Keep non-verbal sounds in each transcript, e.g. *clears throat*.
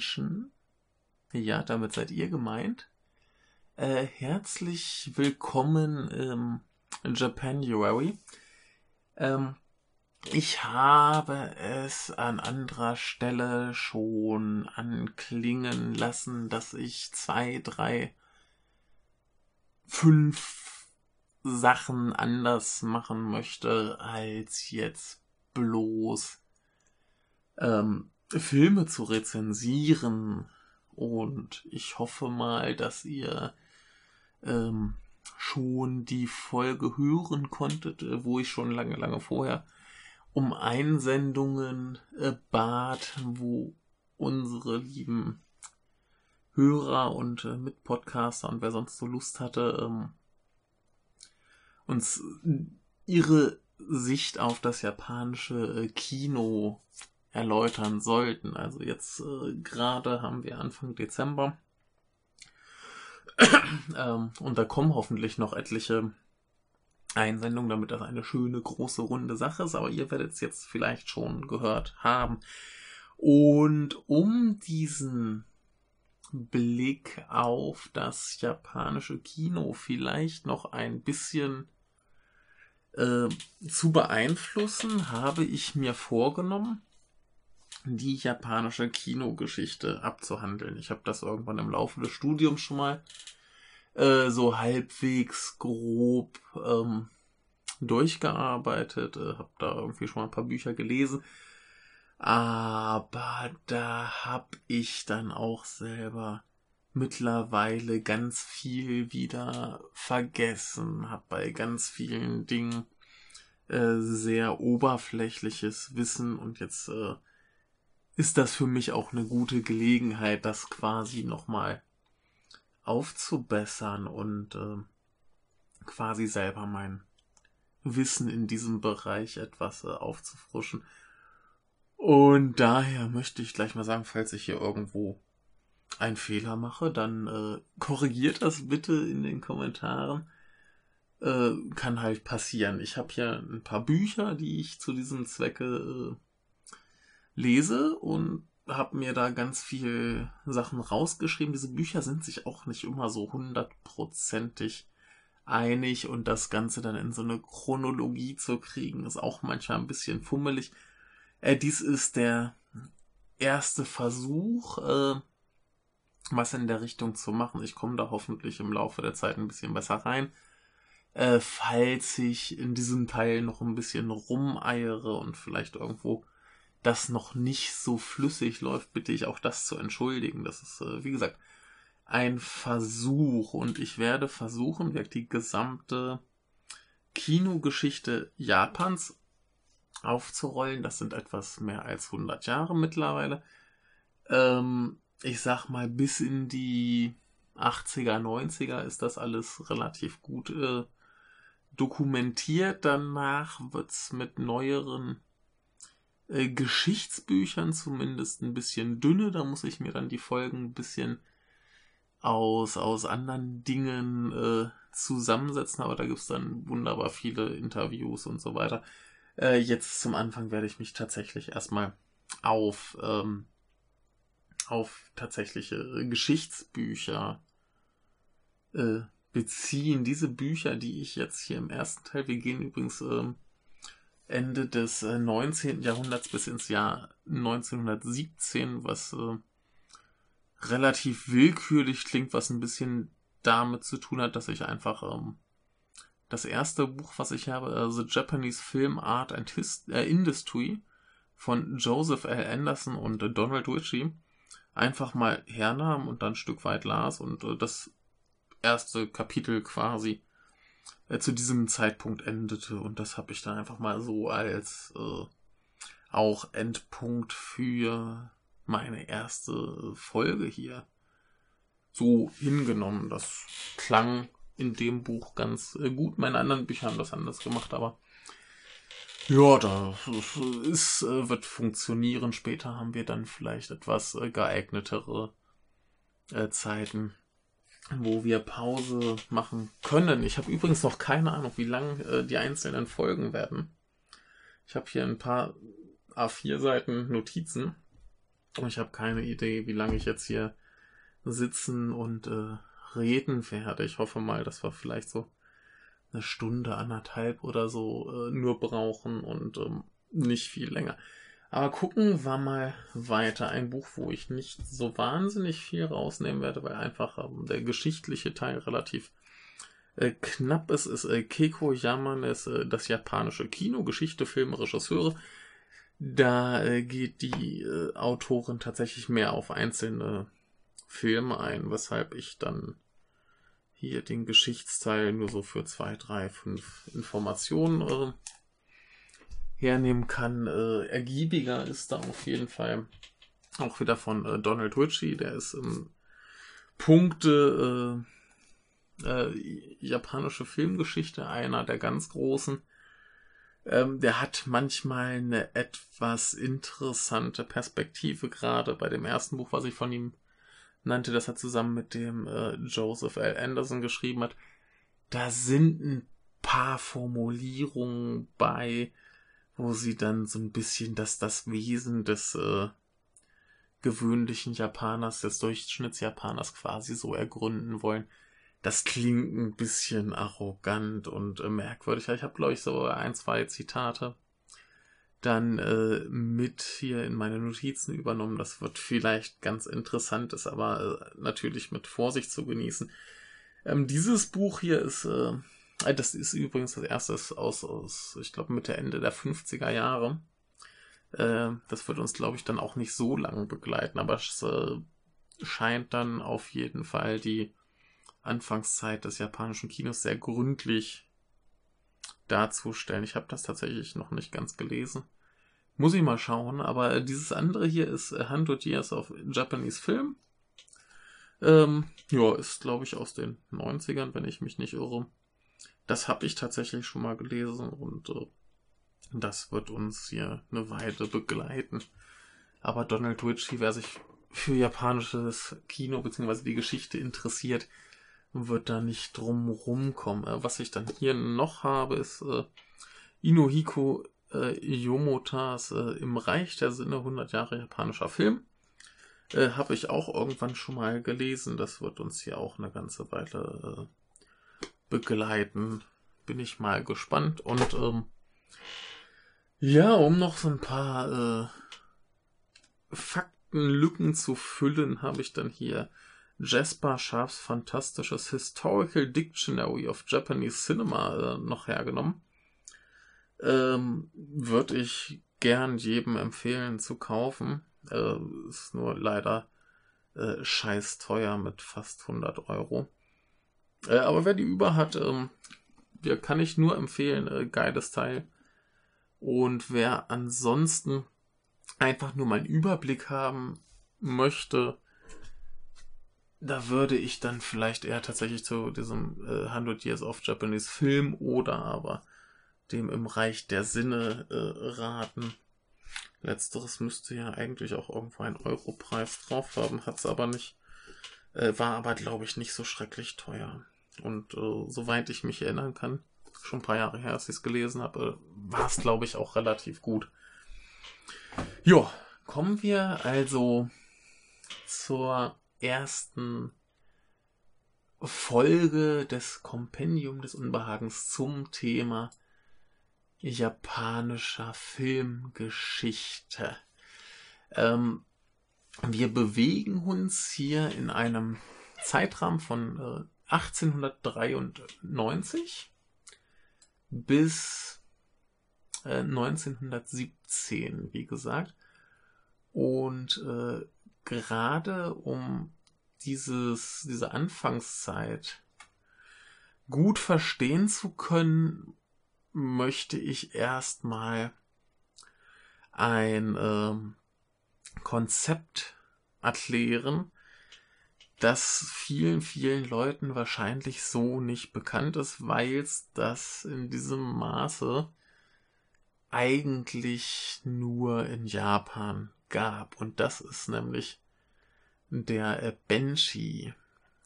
Menschen. Ja, damit seid ihr gemeint. Äh, herzlich willkommen im Japanuary. Ähm, ich habe es an anderer Stelle schon anklingen lassen, dass ich zwei, drei, fünf Sachen anders machen möchte als jetzt bloß ähm, Filme zu rezensieren. Und ich hoffe mal, dass ihr ähm, schon die Folge hören konntet, äh, wo ich schon lange, lange vorher um Einsendungen äh, bat, wo unsere lieben Hörer und äh, Mitpodcaster und wer sonst so Lust hatte, ähm, uns ihre Sicht auf das japanische äh, Kino erläutern sollten. Also jetzt äh, gerade haben wir Anfang Dezember. *clears throat* ähm, und da kommen hoffentlich noch etliche Einsendungen, damit das eine schöne, große, runde Sache ist. Aber ihr werdet es jetzt vielleicht schon gehört haben. Und um diesen Blick auf das japanische Kino vielleicht noch ein bisschen äh, zu beeinflussen, habe ich mir vorgenommen, die japanische Kinogeschichte abzuhandeln. Ich habe das irgendwann im Laufe des Studiums schon mal äh, so halbwegs grob ähm, durchgearbeitet, äh, habe da irgendwie schon mal ein paar Bücher gelesen. Aber da habe ich dann auch selber mittlerweile ganz viel wieder vergessen, habe bei ganz vielen Dingen äh, sehr oberflächliches Wissen und jetzt äh, ist das für mich auch eine gute Gelegenheit, das quasi nochmal aufzubessern und äh, quasi selber mein Wissen in diesem Bereich etwas äh, aufzufrischen. Und daher möchte ich gleich mal sagen, falls ich hier irgendwo einen Fehler mache, dann äh, korrigiert das bitte in den Kommentaren. Äh, kann halt passieren. Ich habe hier ein paar Bücher, die ich zu diesem Zwecke äh, lese und habe mir da ganz viel Sachen rausgeschrieben. Diese Bücher sind sich auch nicht immer so hundertprozentig einig und das Ganze dann in so eine Chronologie zu kriegen, ist auch manchmal ein bisschen fummelig. Äh, dies ist der erste Versuch, äh, was in der Richtung zu machen. Ich komme da hoffentlich im Laufe der Zeit ein bisschen besser rein. Äh, falls ich in diesem Teil noch ein bisschen rumeiere und vielleicht irgendwo das noch nicht so flüssig läuft, bitte ich auch das zu entschuldigen. Das ist, äh, wie gesagt, ein Versuch und ich werde versuchen, die gesamte Kinogeschichte Japans aufzurollen. Das sind etwas mehr als 100 Jahre mittlerweile. Ähm, ich sag mal, bis in die 80er, 90er ist das alles relativ gut äh, dokumentiert. Danach wird's mit neueren äh, Geschichtsbüchern zumindest ein bisschen dünne. Da muss ich mir dann die Folgen ein bisschen aus, aus anderen Dingen äh, zusammensetzen, aber da gibt's dann wunderbar viele Interviews und so weiter. Äh, jetzt zum Anfang werde ich mich tatsächlich erstmal auf, ähm, auf tatsächliche Geschichtsbücher äh, beziehen. Diese Bücher, die ich jetzt hier im ersten Teil, wir gehen übrigens ähm, Ende des äh, 19. Jahrhunderts bis ins Jahr 1917, was äh, relativ willkürlich klingt, was ein bisschen damit zu tun hat, dass ich einfach ähm, das erste Buch, was ich habe, äh, The Japanese Film Art and Hist äh, Industry von Joseph L. Anderson und äh, Donald Ritchie, einfach mal hernahm und dann ein Stück weit las und äh, das erste Kapitel quasi äh, zu diesem Zeitpunkt endete. Und das habe ich dann einfach mal so als äh, auch Endpunkt für meine erste Folge hier so hingenommen. Das klang in dem Buch ganz äh, gut. Meine anderen Bücher haben das anders gemacht, aber ja, das ist, äh, wird funktionieren. Später haben wir dann vielleicht etwas äh, geeignetere Zeiten wo wir Pause machen können. Ich habe übrigens noch keine Ahnung, wie lang äh, die einzelnen Folgen werden. Ich habe hier ein paar A4 Seiten Notizen. Und ich habe keine Idee, wie lange ich jetzt hier sitzen und äh, reden werde. Ich hoffe mal, dass wir vielleicht so eine Stunde, anderthalb oder so äh, nur brauchen und ähm, nicht viel länger. Aber gucken wir mal weiter. Ein Buch, wo ich nicht so wahnsinnig viel rausnehmen werde, weil einfach ähm, der geschichtliche Teil relativ äh, knapp ist, ist äh, Keiko Yamanes äh, Das japanische Kino, Geschichte, Film, Regisseure. Da äh, geht die äh, Autorin tatsächlich mehr auf einzelne Filme ein, weshalb ich dann hier den Geschichtsteil nur so für zwei, drei, fünf Informationen äh, hernehmen kann. Äh, ergiebiger ist da auf jeden Fall auch wieder von äh, Donald Ritchie, der ist im Punkte äh, äh, japanische Filmgeschichte einer der ganz großen. Ähm, der hat manchmal eine etwas interessante Perspektive, gerade bei dem ersten Buch, was ich von ihm nannte, das er zusammen mit dem äh, Joseph L. Anderson geschrieben hat. Da sind ein paar Formulierungen bei, wo sie dann so ein bisschen das, das Wesen des äh, gewöhnlichen Japaners, des Durchschnittsjapaners quasi so ergründen wollen. Das klingt ein bisschen arrogant und äh, merkwürdig. Ich habe, glaube ich, so ein, zwei Zitate dann äh, mit hier in meine Notizen übernommen. Das wird vielleicht ganz interessant, ist aber äh, natürlich mit Vorsicht zu genießen. Ähm, dieses Buch hier ist, äh, das ist übrigens das erste aus, aus ich glaube, Mitte, Ende der 50er Jahre. Äh, das wird uns, glaube ich, dann auch nicht so lange begleiten, aber es äh, scheint dann auf jeden Fall die Anfangszeit des japanischen Kinos sehr gründlich darzustellen. Ich habe das tatsächlich noch nicht ganz gelesen. Muss ich mal schauen, aber dieses andere hier ist Hundred Years of Japanese Film. Ähm, ja, ist glaube ich aus den 90ern, wenn ich mich nicht irre. Das habe ich tatsächlich schon mal gelesen und äh, das wird uns hier eine Weile begleiten. Aber Donald Ritchie, wer sich für japanisches Kino bzw. die Geschichte interessiert, wird da nicht drum rumkommen. Äh, was ich dann hier noch habe, ist äh, Inohiko äh, Yomotas äh, Im Reich der Sinne 100 Jahre japanischer Film. Äh, habe ich auch irgendwann schon mal gelesen. Das wird uns hier auch eine ganze Weile äh, begleiten. Bin ich mal gespannt. Und ähm, ja, um noch so ein paar äh, Faktenlücken zu füllen, habe ich dann hier Jasper Sharps fantastisches Historical Dictionary of Japanese Cinema äh, noch hergenommen. Ähm, Würde ich gern jedem empfehlen zu kaufen. Äh, ist nur leider äh, scheiß teuer mit fast 100 Euro. Äh, aber wer die über hat, ähm, ja, kann ich nur empfehlen. Äh, geiles Teil. Und wer ansonsten einfach nur mal einen Überblick haben möchte, da würde ich dann vielleicht eher tatsächlich zu diesem äh, 100 Years of Japanese Film oder aber dem im Reich der Sinne äh, raten. Letzteres müsste ja eigentlich auch irgendwo einen Europreis drauf haben, hat es aber nicht. Äh, war aber, glaube ich, nicht so schrecklich teuer. Und äh, soweit ich mich erinnern kann, schon ein paar Jahre her, als ich es gelesen habe, äh, war es, glaube ich, auch relativ gut. Jo, kommen wir also zur ersten Folge des Kompendium des Unbehagens zum Thema japanischer Filmgeschichte. Ähm, wir bewegen uns hier in einem Zeitrahmen von äh, 1893 bis äh, 1917, wie gesagt. Und äh, gerade um dieses, diese Anfangszeit gut verstehen zu können, möchte ich erstmal ein ähm, Konzept erklären, das vielen, vielen Leuten wahrscheinlich so nicht bekannt ist, weil es das in diesem Maße eigentlich nur in Japan gab. Und das ist nämlich der Benshi.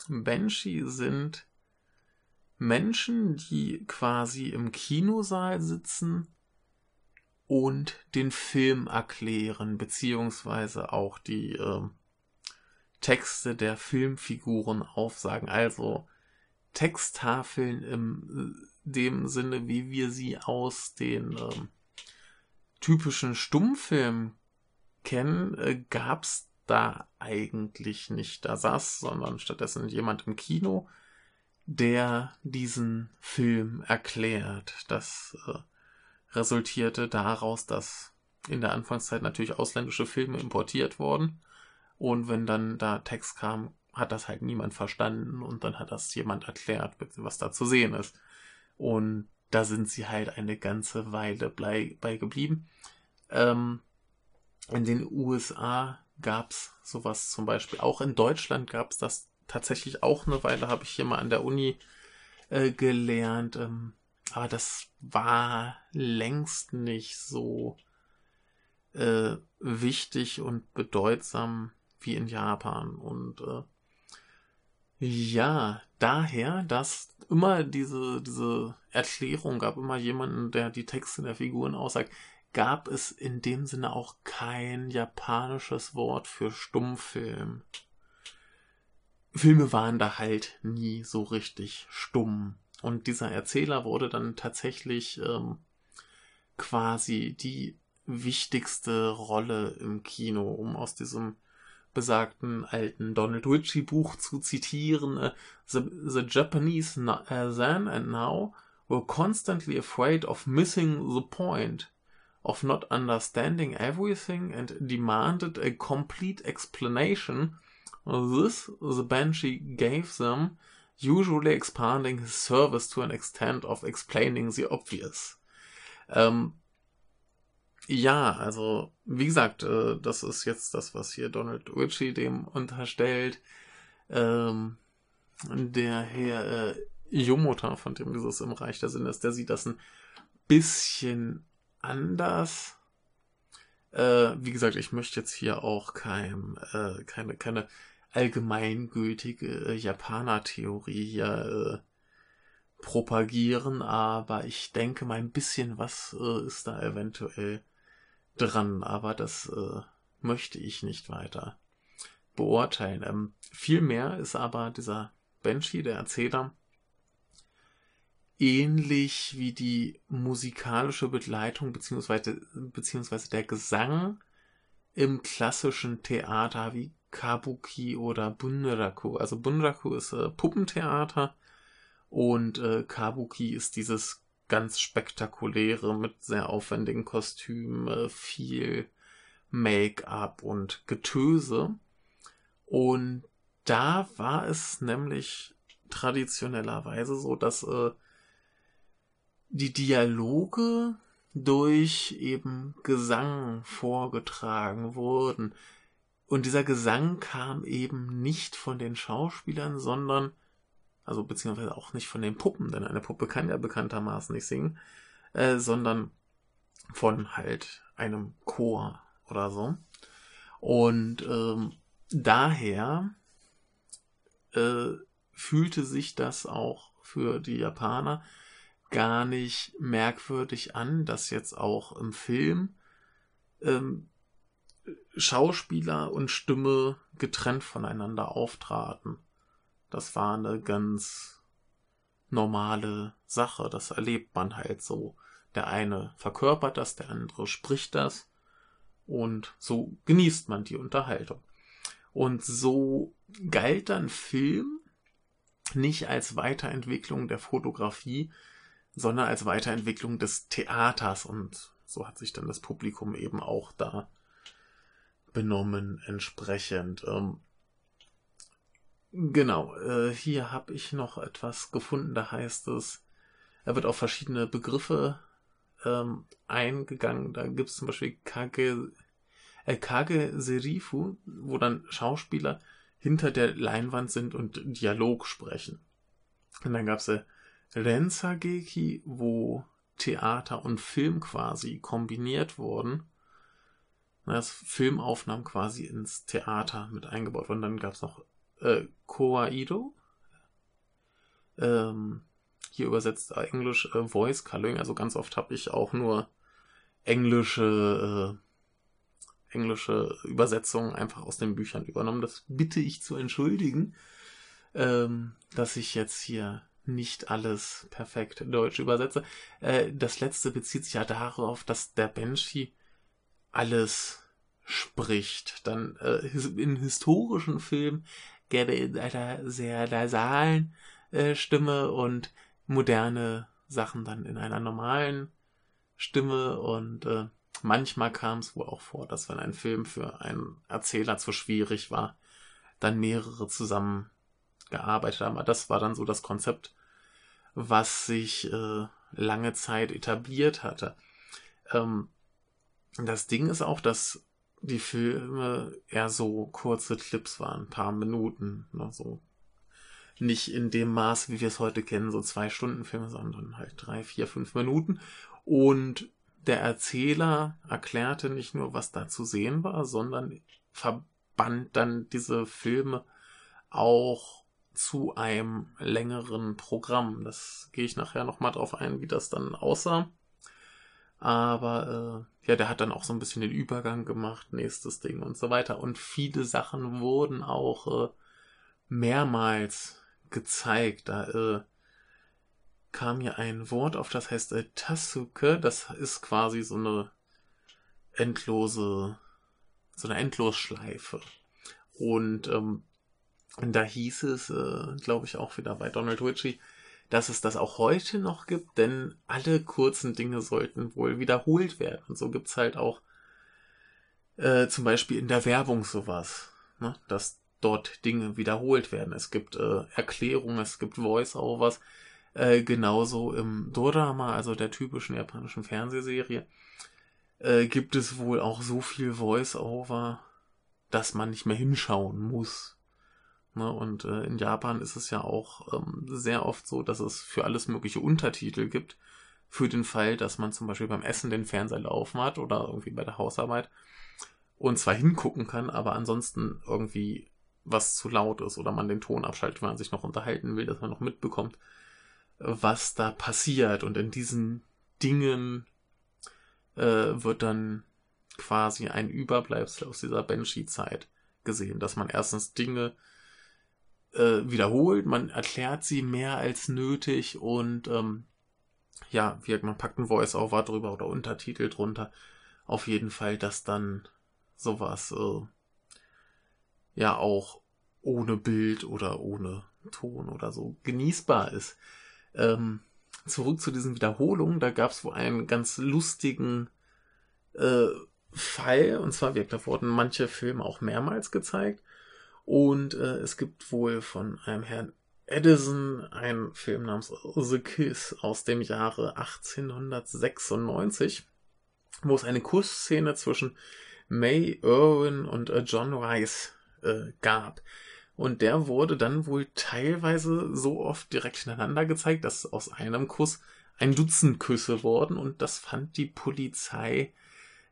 Benshi sind Menschen, die quasi im Kinosaal sitzen und den Film erklären, beziehungsweise auch die äh, Texte der Filmfiguren aufsagen. Also Texttafeln im äh, dem Sinne, wie wir sie aus den ähm, typischen Stummfilmen kennen, äh, gab's da eigentlich nicht. Da saß, sondern stattdessen jemand im Kino, der diesen Film erklärt. Das äh, resultierte daraus, dass in der Anfangszeit natürlich ausländische Filme importiert wurden. Und wenn dann da Text kam, hat das halt niemand verstanden und dann hat das jemand erklärt, was da zu sehen ist. Und da sind sie halt eine ganze Weile bei, bei geblieben. Ähm, in den USA gab es sowas zum Beispiel. Auch in Deutschland gab es das tatsächlich auch eine Weile, habe ich hier mal an der Uni äh, gelernt. Ähm, aber das war längst nicht so äh, wichtig und bedeutsam wie in Japan. Und äh, ja, daher, dass immer diese, diese Erklärung gab, immer jemanden, der die Texte der Figuren aussagt, gab es in dem Sinne auch kein japanisches Wort für Stummfilm. Filme waren da halt nie so richtig stumm. Und dieser Erzähler wurde dann tatsächlich ähm, quasi die wichtigste Rolle im Kino, um aus diesem besagten alten Donald Ritchie Buch zu zitieren. Uh, the, the Japanese uh, then and now were constantly afraid of missing the point of not understanding everything and demanded a complete explanation. This the Banshee gave them, usually expanding his service to an extent of explaining the obvious. Ähm, ja, also, wie gesagt, äh, das ist jetzt das, was hier Donald Ritchie dem unterstellt. Ähm, der Herr äh, Yomota, von dem dieses im Reich der Sinne ist, der sieht das ein bisschen anders. Äh, wie gesagt, ich möchte jetzt hier auch kein, äh, keine, keine allgemeingültige äh, Japaner-Theorie hier äh, propagieren, aber ich denke mal ein bisschen was äh, ist da eventuell dran, aber das äh, möchte ich nicht weiter beurteilen. Ähm, vielmehr ist aber dieser Banshee, der Erzähler, ähnlich wie die musikalische Begleitung beziehungsweise, beziehungsweise der Gesang im klassischen Theater wie Kabuki oder Bunraku. Also Bunraku ist äh, Puppentheater und äh, Kabuki ist dieses ganz spektakuläre mit sehr aufwendigen Kostümen, äh, viel Make-up und Getöse. Und da war es nämlich traditionellerweise so, dass äh, die Dialoge durch eben Gesang vorgetragen wurden. Und dieser Gesang kam eben nicht von den Schauspielern, sondern, also beziehungsweise auch nicht von den Puppen, denn eine Puppe kann ja bekanntermaßen nicht singen, äh, sondern von halt einem Chor oder so. Und ähm, daher äh, fühlte sich das auch für die Japaner gar nicht merkwürdig an, dass jetzt auch im Film ähm, Schauspieler und Stimme getrennt voneinander auftraten. Das war eine ganz normale Sache. Das erlebt man halt so. Der eine verkörpert das, der andere spricht das. Und so genießt man die Unterhaltung. Und so galt dann Film nicht als Weiterentwicklung der Fotografie, sondern als Weiterentwicklung des Theaters. Und so hat sich dann das Publikum eben auch da benommen entsprechend. Ähm, genau, äh, hier habe ich noch etwas gefunden, da heißt es, er wird auf verschiedene Begriffe ähm, eingegangen. Da gibt es zum Beispiel Kage, äh, Kage Serifu, wo dann Schauspieler hinter der Leinwand sind und Dialog sprechen. Und dann gab es äh, Rensageki, wo Theater und Film quasi kombiniert wurden. Das Filmaufnahmen quasi ins Theater mit eingebaut wurden. Dann gab es noch äh, Koaido. Ähm, hier übersetzt Englisch äh, Voice Coloring. Also ganz oft habe ich auch nur englische, äh, englische Übersetzungen einfach aus den Büchern übernommen. Das bitte ich zu entschuldigen, ähm, dass ich jetzt hier nicht alles perfekt deutsch übersetze. Äh, das letzte bezieht sich ja darauf, dass der Banshee alles spricht. Dann äh, in historischen Filmen gerne in einer sehr nasalen äh, Stimme und moderne Sachen dann in einer normalen Stimme und äh, manchmal kam es wohl auch vor, dass wenn ein Film für einen Erzähler zu schwierig war, dann mehrere zusammen gearbeitet haben. Aber das war dann so das Konzept, was sich äh, lange Zeit etabliert hatte. Ähm, das Ding ist auch, dass die Filme eher so kurze Clips waren, ein paar Minuten, ne, so. Nicht in dem Maß, wie wir es heute kennen, so zwei Stunden Filme, sondern halt drei, vier, fünf Minuten. Und der Erzähler erklärte nicht nur, was da zu sehen war, sondern verband dann diese Filme auch zu einem längeren Programm. Das gehe ich nachher nochmal drauf ein, wie das dann aussah. Aber äh, ja, der hat dann auch so ein bisschen den Übergang gemacht, nächstes Ding und so weiter. Und viele Sachen wurden auch äh, mehrmals gezeigt. Da äh, kam hier ein Wort auf, das heißt äh, Tasuke. Das ist quasi so eine endlose, so eine Endlosschleife. Und ähm, da hieß es, äh, glaube ich, auch wieder bei Donald Ritchie, dass es das auch heute noch gibt, denn alle kurzen Dinge sollten wohl wiederholt werden. Und so gibt's halt auch äh, zum Beispiel in der Werbung sowas, ne? dass dort Dinge wiederholt werden. Es gibt äh, Erklärungen, es gibt Voice-Overs, äh, genauso im Dorama, also der typischen japanischen Fernsehserie, äh, gibt es wohl auch so viel Voice-Over, dass man nicht mehr hinschauen muss. Ne? Und äh, in Japan ist es ja auch ähm, sehr oft so, dass es für alles mögliche Untertitel gibt. Für den Fall, dass man zum Beispiel beim Essen den Fernseher laufen hat oder irgendwie bei der Hausarbeit und zwar hingucken kann, aber ansonsten irgendwie was zu laut ist oder man den Ton abschaltet, wenn man sich noch unterhalten will, dass man noch mitbekommt, was da passiert. Und in diesen Dingen äh, wird dann quasi ein Überbleibsel aus dieser Banshee-Zeit gesehen, dass man erstens Dinge äh, wiederholt, man erklärt sie mehr als nötig und ähm, ja, wie man packt ein Voice-Over drüber oder Untertitel drunter. Auf jeden Fall, dass dann sowas äh, ja auch ohne Bild oder ohne Ton oder so genießbar ist. Ähm, zurück zu diesen Wiederholungen, da gab es wohl einen ganz lustigen äh, Fall, und zwar, da wurden manche Filme auch mehrmals gezeigt. Und äh, es gibt wohl von einem Herrn Edison einen Film namens The Kiss aus dem Jahre 1896, wo es eine Kussszene zwischen May Irwin und äh, John Rice äh, gab. Und der wurde dann wohl teilweise so oft direkt hintereinander gezeigt, dass aus einem Kuss ein Dutzend Küsse wurden und das fand die Polizei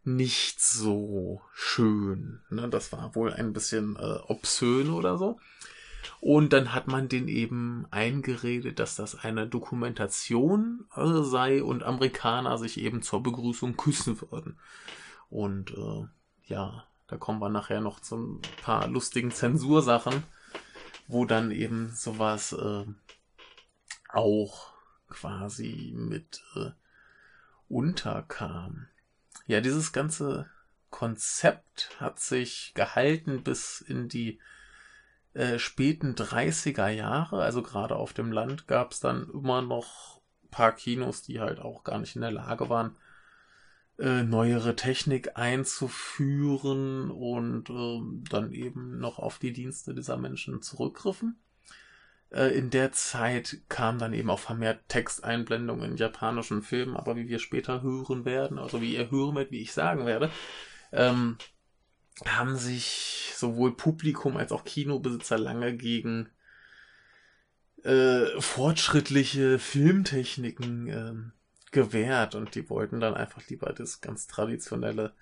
nicht so schön. Ne? Das war wohl ein bisschen äh, obszön oder so. Und dann hat man den eben eingeredet, dass das eine Dokumentation äh, sei und Amerikaner sich eben zur Begrüßung küssen würden. Und äh, ja, da kommen wir nachher noch zu ein paar lustigen Zensursachen, wo dann eben sowas äh, auch quasi mit äh, unterkam. Ja, dieses ganze Konzept hat sich gehalten bis in die äh, späten 30er Jahre. Also gerade auf dem Land gab es dann immer noch ein paar Kinos, die halt auch gar nicht in der Lage waren, äh, neuere Technik einzuführen und äh, dann eben noch auf die Dienste dieser Menschen zurückgriffen. Äh, in der Zeit kam dann eben auch vermehrt Texteinblendungen in japanischen Filmen, aber wie wir später hören werden, also wie ihr hören werdet, wie ich sagen werde, ähm, haben sich sowohl Publikum als auch Kinobesitzer lange gegen äh, fortschrittliche Filmtechniken äh, gewehrt und die wollten dann einfach lieber das ganz traditionelle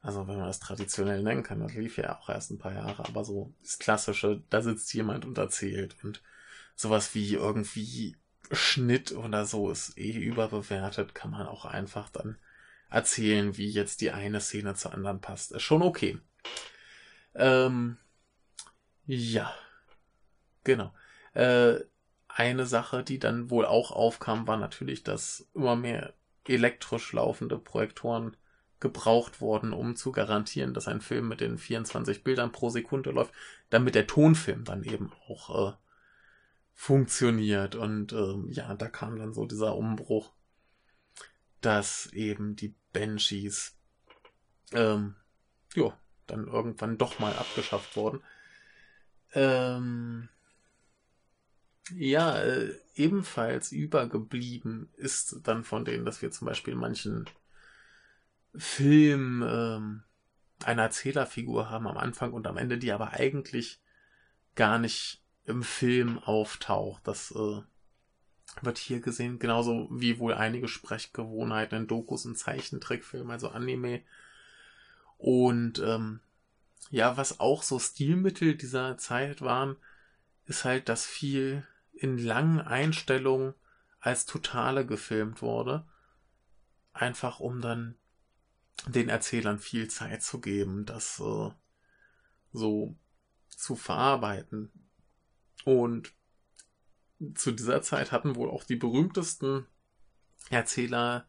also wenn man das traditionell nennen kann, das lief ja auch erst ein paar Jahre, aber so das klassische, da sitzt jemand und erzählt und sowas wie irgendwie Schnitt oder so ist eh überbewertet, kann man auch einfach dann erzählen, wie jetzt die eine Szene zur anderen passt. Ist schon okay. Ähm, ja, genau. Äh, eine Sache, die dann wohl auch aufkam, war natürlich, dass immer mehr elektrisch laufende Projektoren gebraucht wurden, um zu garantieren, dass ein Film mit den 24 Bildern pro Sekunde läuft, damit der Tonfilm dann eben auch äh, funktioniert. Und ähm, ja, da kam dann so dieser Umbruch, dass eben die Banshees ähm, ja, dann irgendwann doch mal abgeschafft wurden. Ähm, ja, äh, ebenfalls übergeblieben ist dann von denen, dass wir zum Beispiel manchen Filmen ähm, eine Erzählerfigur haben am Anfang und am Ende, die aber eigentlich gar nicht im Film auftaucht. Das äh, wird hier gesehen, genauso wie wohl einige Sprechgewohnheiten in Dokus und Zeichentrickfilmen, also Anime. Und ähm, ja, was auch so Stilmittel dieser Zeit waren, ist halt, dass viel in langen Einstellungen als Totale gefilmt wurde. Einfach um dann den Erzählern viel Zeit zu geben, das äh, so zu verarbeiten. Und zu dieser Zeit hatten wohl auch die berühmtesten Erzähler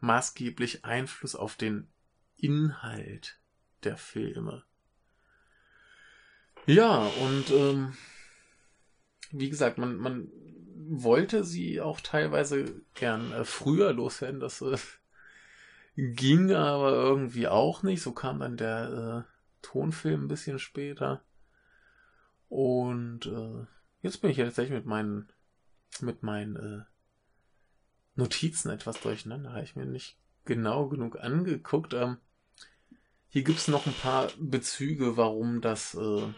maßgeblich Einfluss auf den Inhalt der Filme. Ja, und ähm, wie gesagt, man, man wollte sie auch teilweise gern äh, früher loswerden. Das äh, ging aber irgendwie auch nicht. So kam dann der äh, Tonfilm ein bisschen später. Und äh, jetzt bin ich ja tatsächlich mit meinen, mit meinen äh, Notizen etwas durcheinander. Habe ich mir nicht genau genug angeguckt. Ähm, hier gibt es noch ein paar Bezüge, warum das äh,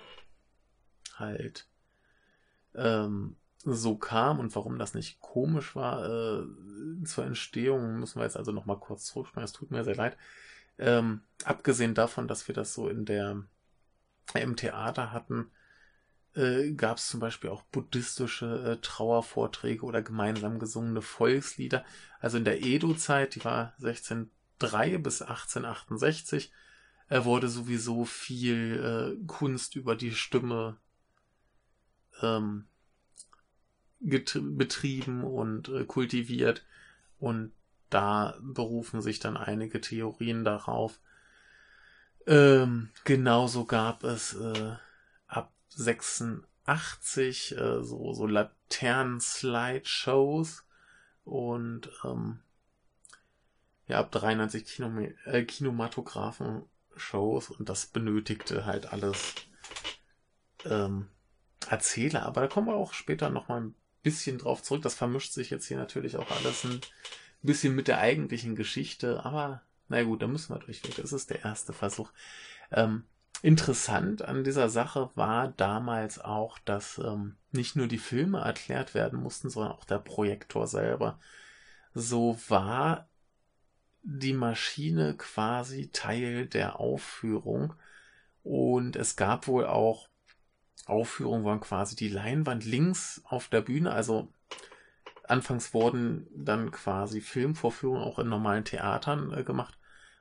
halt ähm, so kam und warum das nicht komisch war äh, zur Entstehung, müssen wir jetzt also nochmal kurz zurückspringen. Es tut mir sehr leid. Ähm, abgesehen davon, dass wir das so in der im Theater hatten, äh, gab es zum Beispiel auch buddhistische äh, Trauervorträge oder gemeinsam gesungene Volkslieder. Also in der Edo-Zeit, die war 1603 bis 1868, äh, wurde sowieso viel äh, Kunst über die Stimme ähm, betrieben und äh, kultiviert. Und da berufen sich dann einige Theorien darauf. Ähm, genauso gab es äh, ab 86 äh, so, so Laternen-Slideshows und ähm, ja, ab 93 Kino äh, Kinematographen-Shows und das benötigte halt alles ähm, Erzähler. Aber da kommen wir auch später nochmal ein bisschen drauf zurück. Das vermischt sich jetzt hier natürlich auch alles ein bisschen mit der eigentlichen Geschichte. Aber na gut, da müssen wir durchweg. Das ist der erste Versuch. Ähm, interessant an dieser Sache war damals auch, dass ähm, nicht nur die Filme erklärt werden mussten, sondern auch der Projektor selber. So war die Maschine quasi Teil der Aufführung. Und es gab wohl auch Aufführung waren quasi die Leinwand links auf der Bühne. Also anfangs wurden dann quasi Filmvorführungen auch in normalen Theatern äh, gemacht.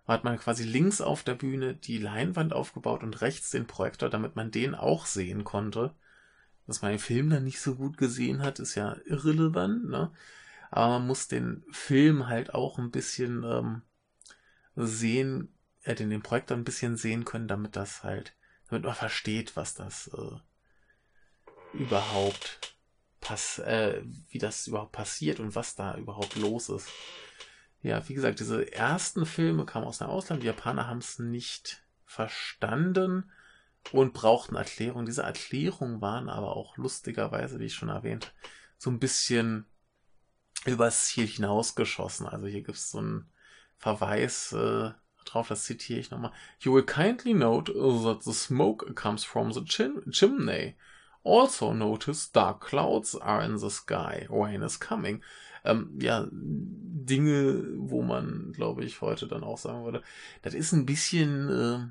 Da hat man quasi links auf der Bühne die Leinwand aufgebaut und rechts den Projektor, damit man den auch sehen konnte. Dass man den Film dann nicht so gut gesehen hat, ist ja irrelevant, ne? Aber man muss den Film halt auch ein bisschen ähm, sehen, äh, den, den Projektor ein bisschen sehen können, damit das halt, damit man versteht, was das äh, überhaupt pass äh, wie das überhaupt passiert und was da überhaupt los ist. Ja, wie gesagt, diese ersten Filme kamen aus dem Ausland. Die Japaner haben es nicht verstanden und brauchten Erklärungen. Diese Erklärungen waren aber auch lustigerweise, wie ich schon erwähnt, so ein bisschen übers Ziel hinausgeschossen. Also hier gibt es so einen Verweis äh, drauf, das zitiere ich nochmal. You will kindly note that the smoke comes from the chim chimney Also notice dark clouds are in the sky. Rain is coming. Ähm, ja, Dinge, wo man, glaube ich, heute dann auch sagen würde, das ist ein bisschen äh,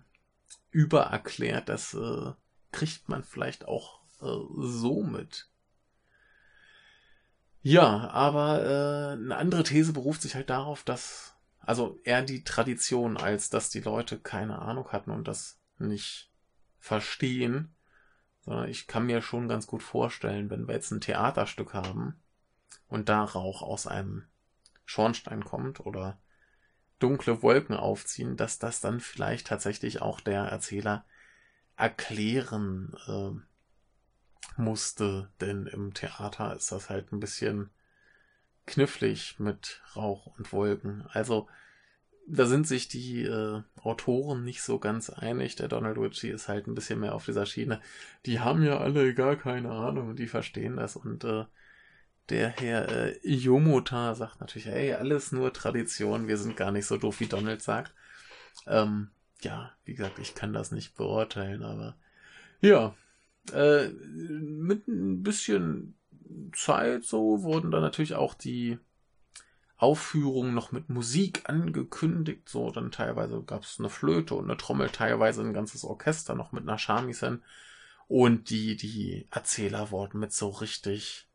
übererklärt. Das äh, kriegt man vielleicht auch äh, so mit. Ja, aber äh, eine andere These beruft sich halt darauf, dass also eher die Tradition, als dass die Leute keine Ahnung hatten und das nicht verstehen. Sondern ich kann mir schon ganz gut vorstellen, wenn wir jetzt ein Theaterstück haben und da Rauch aus einem Schornstein kommt oder dunkle Wolken aufziehen, dass das dann vielleicht tatsächlich auch der Erzähler erklären äh, musste, denn im Theater ist das halt ein bisschen knifflig mit Rauch und Wolken. Also da sind sich die äh, Autoren nicht so ganz einig. Der Donald Ritchie ist halt ein bisschen mehr auf dieser Schiene. Die haben ja alle gar keine Ahnung, die verstehen das. Und äh, der Herr äh, Yomota sagt natürlich, hey, alles nur Tradition, wir sind gar nicht so doof, wie Donald sagt. Ähm, ja, wie gesagt, ich kann das nicht beurteilen, aber ja, äh, mit ein bisschen Zeit so wurden dann natürlich auch die Aufführungen noch mit Musik angekündigt. So, dann teilweise gab es eine Flöte und eine Trommel, teilweise ein ganzes Orchester noch mit einer Shamisen. Und die, die Erzähler wurden mit so richtig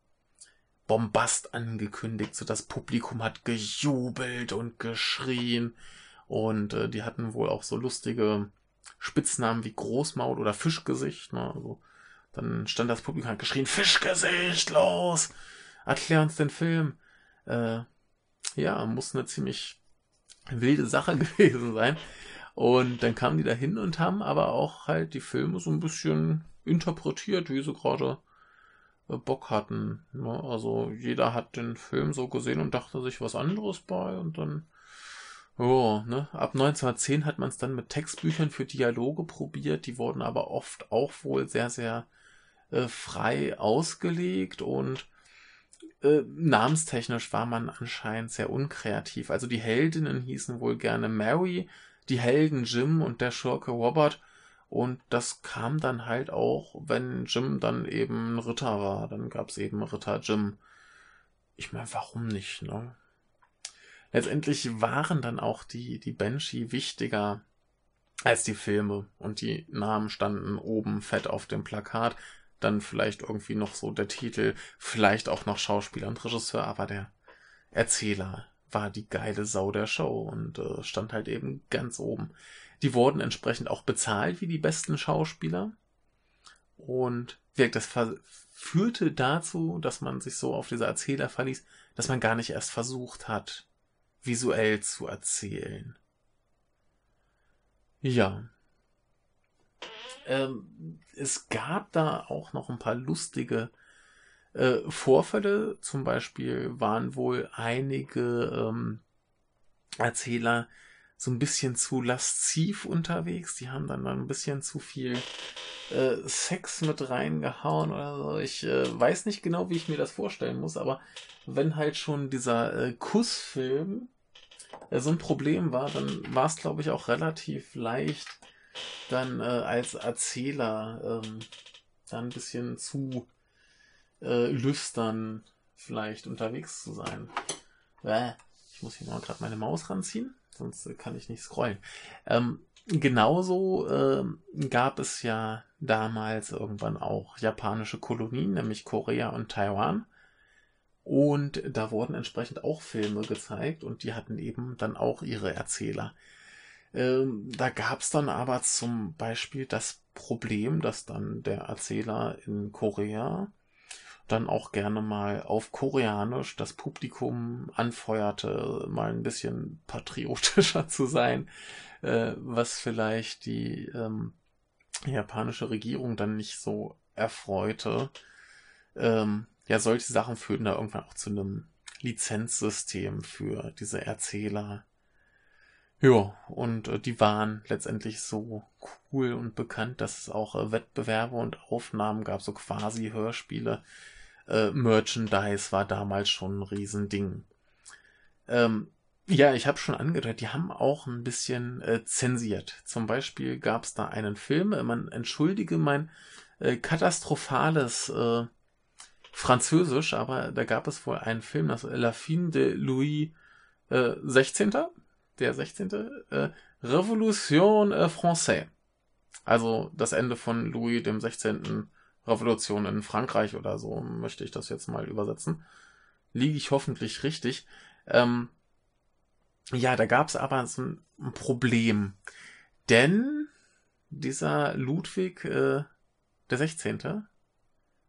Bombast angekündigt. So das Publikum hat gejubelt und geschrien. Und äh, die hatten wohl auch so lustige Spitznamen wie Großmaul oder Fischgesicht. Ne? Also, dann stand das Publikum hat geschrien, Fischgesicht, los! Erklär uns den Film. Äh, ja, muss eine ziemlich wilde Sache *laughs* gewesen sein. Und dann kamen die da hin und haben aber auch halt die Filme so ein bisschen interpretiert, wie sie gerade äh, Bock hatten. Ne? Also jeder hat den Film so gesehen und dachte sich was anderes bei und dann, oh, ne? Ab 1910 hat man es dann mit Textbüchern für Dialoge probiert, die wurden aber oft auch wohl sehr, sehr äh, frei ausgelegt und äh, namenstechnisch war man anscheinend sehr unkreativ. Also die Heldinnen hießen wohl gerne Mary, die Helden Jim und der Schurke Robert. Und das kam dann halt auch, wenn Jim dann eben ein Ritter war. Dann gab es eben Ritter Jim. Ich meine, warum nicht, ne? Letztendlich waren dann auch die, die Banshee wichtiger als die Filme. Und die Namen standen oben fett auf dem Plakat dann vielleicht irgendwie noch so der Titel, vielleicht auch noch Schauspieler und Regisseur, aber der Erzähler war die geile Sau der Show und äh, stand halt eben ganz oben. Die wurden entsprechend auch bezahlt wie die besten Schauspieler. Und das führte dazu, dass man sich so auf diese Erzähler verließ, dass man gar nicht erst versucht hat, visuell zu erzählen. Ja, ähm, es gab da auch noch ein paar lustige äh, Vorfälle. Zum Beispiel waren wohl einige ähm, Erzähler so ein bisschen zu lasziv unterwegs. Die haben dann, dann ein bisschen zu viel äh, Sex mit reingehauen oder so. Ich äh, weiß nicht genau, wie ich mir das vorstellen muss, aber wenn halt schon dieser äh, Kussfilm äh, so ein Problem war, dann war es, glaube ich, auch relativ leicht, dann äh, als Erzähler ähm, dann ein bisschen zu äh, lüstern vielleicht unterwegs zu sein. Äh, ich muss hier mal gerade meine Maus ranziehen, sonst äh, kann ich nicht scrollen. Ähm, genauso äh, gab es ja damals irgendwann auch japanische Kolonien, nämlich Korea und Taiwan. Und da wurden entsprechend auch Filme gezeigt und die hatten eben dann auch ihre Erzähler. Ähm, da gab es dann aber zum Beispiel das Problem, dass dann der Erzähler in Korea dann auch gerne mal auf Koreanisch das Publikum anfeuerte, mal ein bisschen patriotischer zu sein, äh, was vielleicht die ähm, japanische Regierung dann nicht so erfreute. Ähm, ja, solche Sachen führten da irgendwann auch zu einem Lizenzsystem für diese Erzähler. Ja, und äh, die waren letztendlich so cool und bekannt, dass es auch äh, Wettbewerbe und Aufnahmen gab, so quasi Hörspiele. Äh, Merchandise war damals schon ein Riesending. Ähm, ja, ich habe schon angedeutet, die haben auch ein bisschen äh, zensiert. Zum Beispiel gab es da einen Film, äh, man entschuldige mein äh, katastrophales äh, Französisch, aber da gab es wohl einen Film, das La Fin de Louis äh, 16 der 16. Äh, Revolution äh, Française. Also das Ende von Louis dem 16. Revolution in Frankreich oder so, möchte ich das jetzt mal übersetzen. Liege ich hoffentlich richtig. Ähm, ja, da gab es aber so ein Problem. Denn dieser Ludwig, äh, der 16.,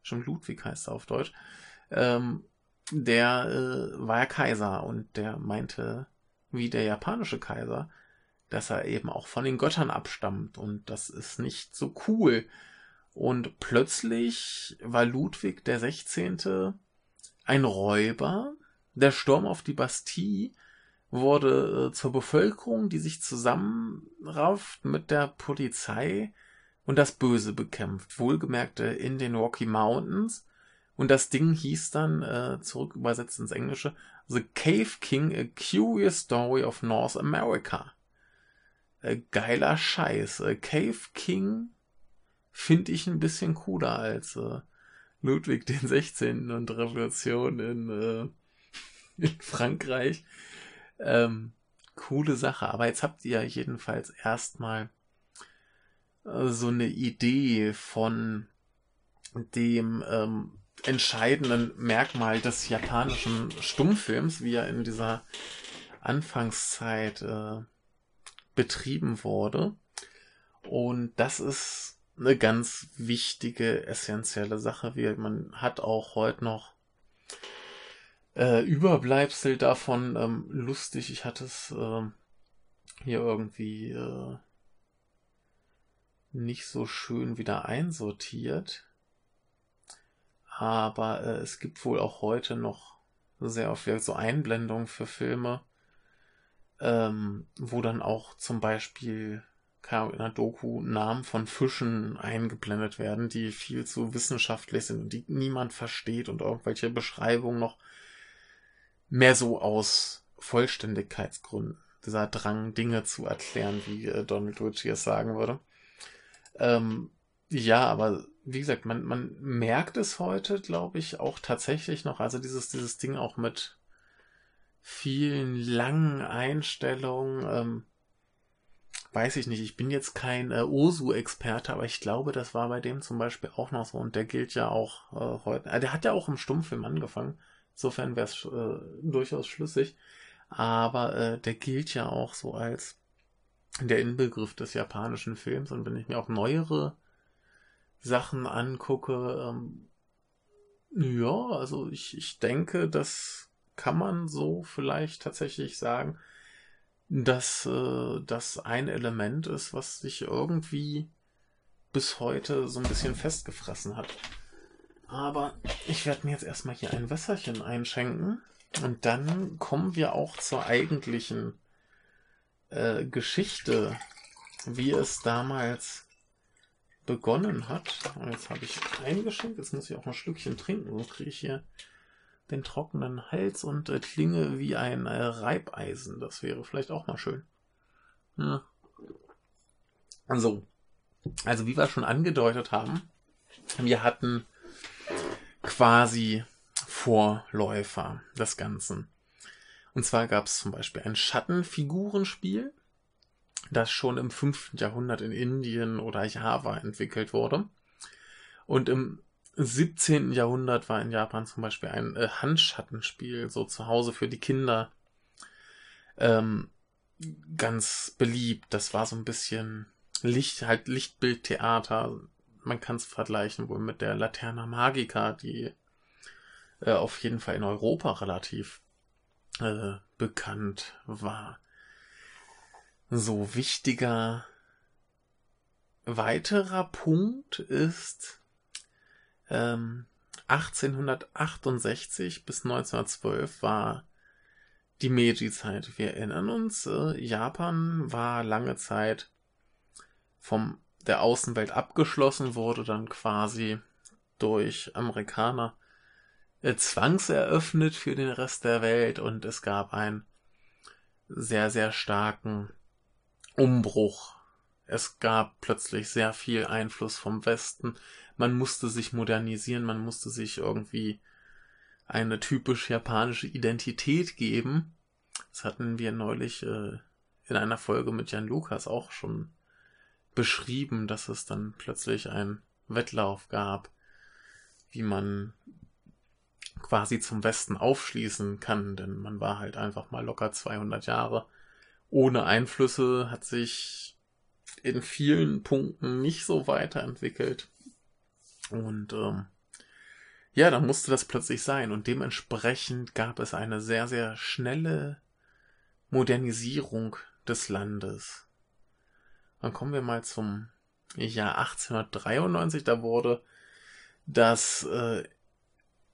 schon Ludwig heißt er auf Deutsch, ähm, der äh, war ja Kaiser und der meinte, wie der japanische Kaiser, dass er eben auch von den Göttern abstammt und das ist nicht so cool. Und plötzlich war Ludwig der 16. ein Räuber. Der Sturm auf die Bastille wurde äh, zur Bevölkerung, die sich zusammenrafft mit der Polizei und das Böse bekämpft. Wohlgemerkt äh, in den Rocky Mountains. Und das Ding hieß dann, äh, zurück übersetzt ins Englische, The Cave King, A Curious Story of North America. Äh, geiler Scheiß. Äh, Cave King finde ich ein bisschen cooler als äh, Ludwig den 16. und Revolution in, äh, *laughs* in Frankreich. Ähm, coole Sache. Aber jetzt habt ihr jedenfalls erstmal äh, so eine Idee von dem ähm, entscheidenden Merkmal des japanischen Stummfilms, wie er in dieser Anfangszeit äh, betrieben wurde. Und das ist eine ganz wichtige, essentielle Sache. Wie man hat auch heute noch äh, Überbleibsel davon. Ähm, lustig, ich hatte es äh, hier irgendwie äh, nicht so schön wieder einsortiert. Aber äh, es gibt wohl auch heute noch sehr oft so Einblendungen für Filme, ähm, wo dann auch zum Beispiel in der Doku Namen von Fischen eingeblendet werden, die viel zu wissenschaftlich sind und die niemand versteht und irgendwelche Beschreibungen noch mehr so aus Vollständigkeitsgründen. Dieser Drang, Dinge zu erklären, wie äh, Donald Ritchie es sagen würde. Ähm, ja, aber wie gesagt, man, man merkt es heute, glaube ich, auch tatsächlich noch. Also dieses, dieses Ding auch mit vielen langen Einstellungen. Ähm, weiß ich nicht, ich bin jetzt kein äh, Osu-Experte, aber ich glaube, das war bei dem zum Beispiel auch noch so und der gilt ja auch äh, heute. Äh, der hat ja auch im Stummfilm angefangen. Insofern wäre es äh, durchaus schlüssig. Aber äh, der gilt ja auch so als der Inbegriff des japanischen Films. Und wenn ich mir auch neuere Sachen angucke, ähm, ja, also ich, ich denke, das kann man so vielleicht tatsächlich sagen, dass äh, das ein Element ist, was sich irgendwie bis heute so ein bisschen festgefressen hat. Aber ich werde mir jetzt erstmal hier ein Wässerchen einschenken und dann kommen wir auch zur eigentlichen äh, Geschichte, wie es damals begonnen hat. Und jetzt habe ich eingeschenkt, jetzt muss ich auch ein Schlückchen trinken, sonst kriege ich hier den trockenen Hals und äh, klinge wie ein äh, Reibeisen. Das wäre vielleicht auch mal schön. Ja. So. Also, wie wir schon angedeutet haben, wir hatten quasi Vorläufer des Ganzen. Und zwar gab es zum Beispiel ein Schattenfigurenspiel, das schon im 5. Jahrhundert in Indien oder Java entwickelt wurde. Und im 17. Jahrhundert war in Japan zum Beispiel ein äh, Handschattenspiel, so zu Hause für die Kinder, ähm, ganz beliebt. Das war so ein bisschen Licht, halt Lichtbildtheater, man kann es vergleichen wohl mit der Laterna Magica, die äh, auf jeden Fall in Europa relativ äh, bekannt war. So wichtiger weiterer Punkt ist ähm, 1868 bis 1912 war die Meiji-Zeit. Wir erinnern uns, äh, Japan war lange Zeit vom der Außenwelt abgeschlossen, wurde dann quasi durch Amerikaner äh, zwangseröffnet für den Rest der Welt und es gab einen sehr, sehr starken Umbruch. Es gab plötzlich sehr viel Einfluss vom Westen. Man musste sich modernisieren, man musste sich irgendwie eine typisch japanische Identität geben. Das hatten wir neulich äh, in einer Folge mit Jan Lukas auch schon beschrieben, dass es dann plötzlich einen Wettlauf gab, wie man quasi zum Westen aufschließen kann, denn man war halt einfach mal locker 200 Jahre ohne Einflüsse hat sich in vielen Punkten nicht so weiterentwickelt. Und ähm, ja, dann musste das plötzlich sein. Und dementsprechend gab es eine sehr, sehr schnelle Modernisierung des Landes. Dann kommen wir mal zum Jahr 1893. Da wurde das äh,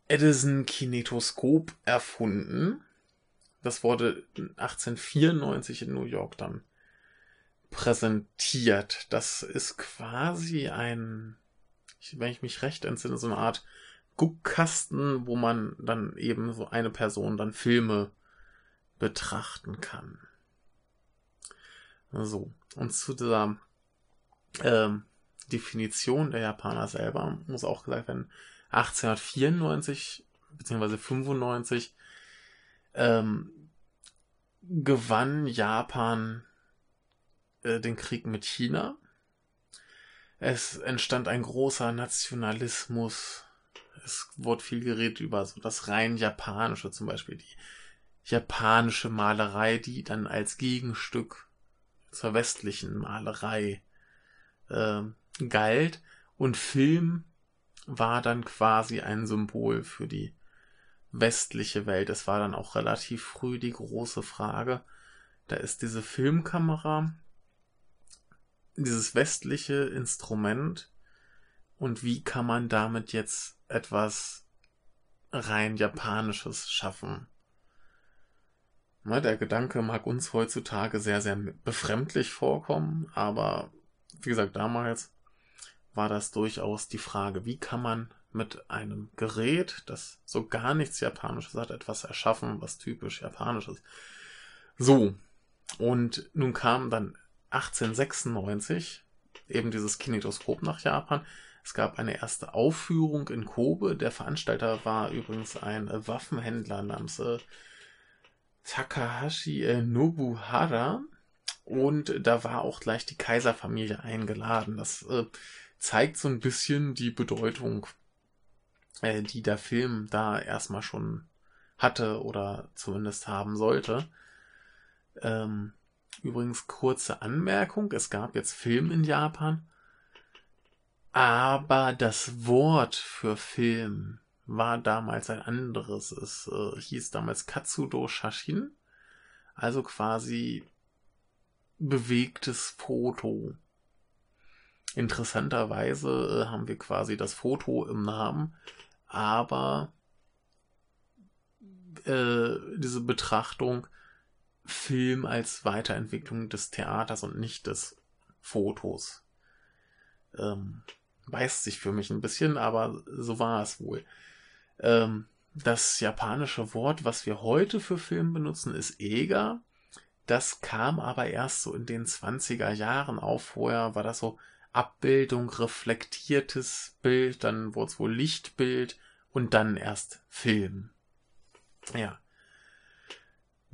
Edison-Kinetoskop erfunden. Das wurde 1894 in New York dann präsentiert. Das ist quasi ein, wenn ich mich recht entsinne, so eine Art Guckkasten, wo man dann eben so eine Person dann Filme betrachten kann. So, und zu dieser ähm, Definition der Japaner selber muss auch gesagt werden, 1894 bzw. 95 ähm, gewann Japan äh, den Krieg mit China. Es entstand ein großer Nationalismus. Es wurde viel geredet über so das rein japanische, zum Beispiel die japanische Malerei, die dann als Gegenstück zur westlichen Malerei äh, galt. Und Film war dann quasi ein Symbol für die westliche Welt. Es war dann auch relativ früh die große Frage. Da ist diese Filmkamera, dieses westliche Instrument und wie kann man damit jetzt etwas rein japanisches schaffen? Na, der Gedanke mag uns heutzutage sehr, sehr befremdlich vorkommen, aber wie gesagt, damals war das durchaus die Frage, wie kann man mit einem Gerät, das so gar nichts Japanisches hat, etwas erschaffen, was typisch Japanisch ist. So, und nun kam dann 1896 eben dieses Kinetoskop nach Japan. Es gab eine erste Aufführung in Kobe. Der Veranstalter war übrigens ein Waffenhändler namens äh, Takahashi äh, Nobuhara. Und da war auch gleich die Kaiserfamilie eingeladen. Das äh, zeigt so ein bisschen die Bedeutung, äh, die der Film da erstmal schon hatte oder zumindest haben sollte. Ähm, übrigens kurze Anmerkung, es gab jetzt Film in Japan, aber das Wort für Film war damals ein anderes. Es äh, hieß damals Katsudo Shashin, also quasi bewegtes Foto. Interessanterweise äh, haben wir quasi das Foto im Namen, aber äh, diese Betrachtung Film als Weiterentwicklung des Theaters und nicht des Fotos. Ähm, beißt sich für mich ein bisschen, aber so war es wohl. Ähm, das japanische Wort, was wir heute für Film benutzen, ist Ega. Das kam aber erst so in den 20er Jahren auf. Vorher war das so Abbildung, reflektiertes Bild, dann wurde es wohl Lichtbild und dann erst Film. Ja.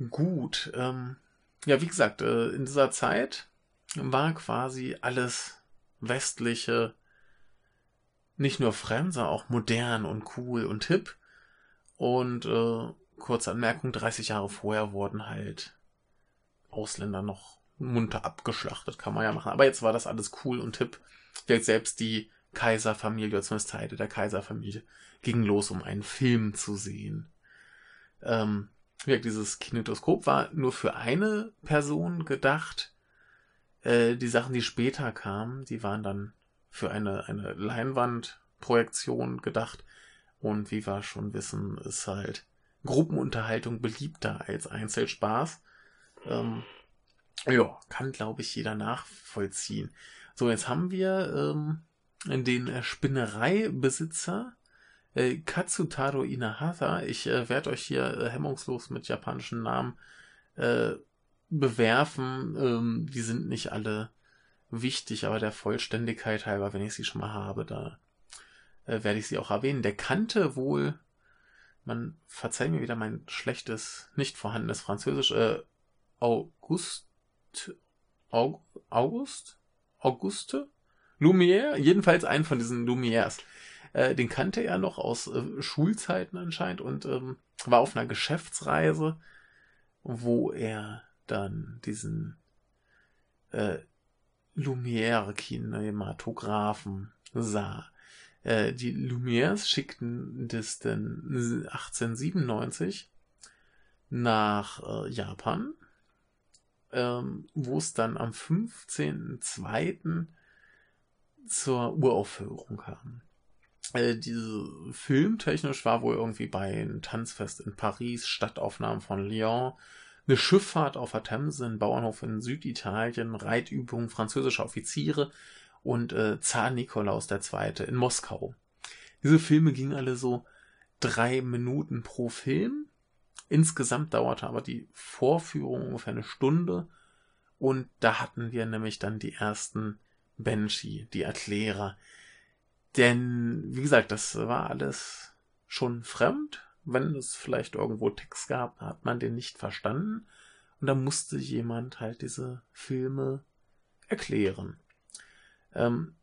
Gut. Ähm, ja, wie gesagt, äh, in dieser Zeit war quasi alles westliche nicht nur fremd, sondern auch modern und cool und hip. Und äh, kurze Anmerkung, 30 Jahre vorher wurden halt Ausländer noch munter abgeschlachtet, kann man ja machen. Aber jetzt war das alles cool und hip. Vielleicht selbst die Kaiserfamilie, oder zumindest Teile der Kaiserfamilie, ging los, um einen Film zu sehen. Ähm, dieses Kinetoskop war nur für eine Person gedacht. Äh, die Sachen, die später kamen, die waren dann für eine, eine Leinwandprojektion gedacht. Und wie wir schon wissen, ist halt Gruppenunterhaltung beliebter als Einzelspaß. Ähm, ja, kann, glaube ich, jeder nachvollziehen. So, jetzt haben wir ähm, den äh, Spinnereibesitzer äh, Katsutaro Inahata. Ich äh, werde euch hier äh, hemmungslos mit japanischen Namen äh, bewerfen. Ähm, die sind nicht alle wichtig, aber der Vollständigkeit halber, wenn ich sie schon mal habe, da äh, werde ich sie auch erwähnen. Der kannte wohl, man verzeiht mir wieder mein schlechtes, nicht vorhandenes Französisch, äh, August, August, Auguste, Lumière, jedenfalls einen von diesen Lumières. Äh, den kannte er noch aus äh, Schulzeiten anscheinend und ähm, war auf einer Geschäftsreise, wo er dann diesen äh, Lumière-Kinematographen sah. Äh, die Lumières schickten das dann 1897 nach äh, Japan, ähm, wo es dann am 15.02. zur Uraufführung kam. Äh, diese filmtechnisch war wohl irgendwie bei einem Tanzfest in Paris, Stadtaufnahmen von Lyon, eine Schifffahrt auf der Themse, ein Bauernhof in Süditalien, Reitübungen französischer Offiziere und äh, Zar Nikolaus II. in Moskau. Diese Filme gingen alle so drei Minuten pro Film. Insgesamt dauerte aber die Vorführung ungefähr eine Stunde. Und da hatten wir nämlich dann die ersten Banshee, die Erklärer. Denn, wie gesagt, das war alles schon fremd wenn es vielleicht irgendwo Text gab, hat man den nicht verstanden. Und da musste jemand halt diese Filme erklären. Ähm,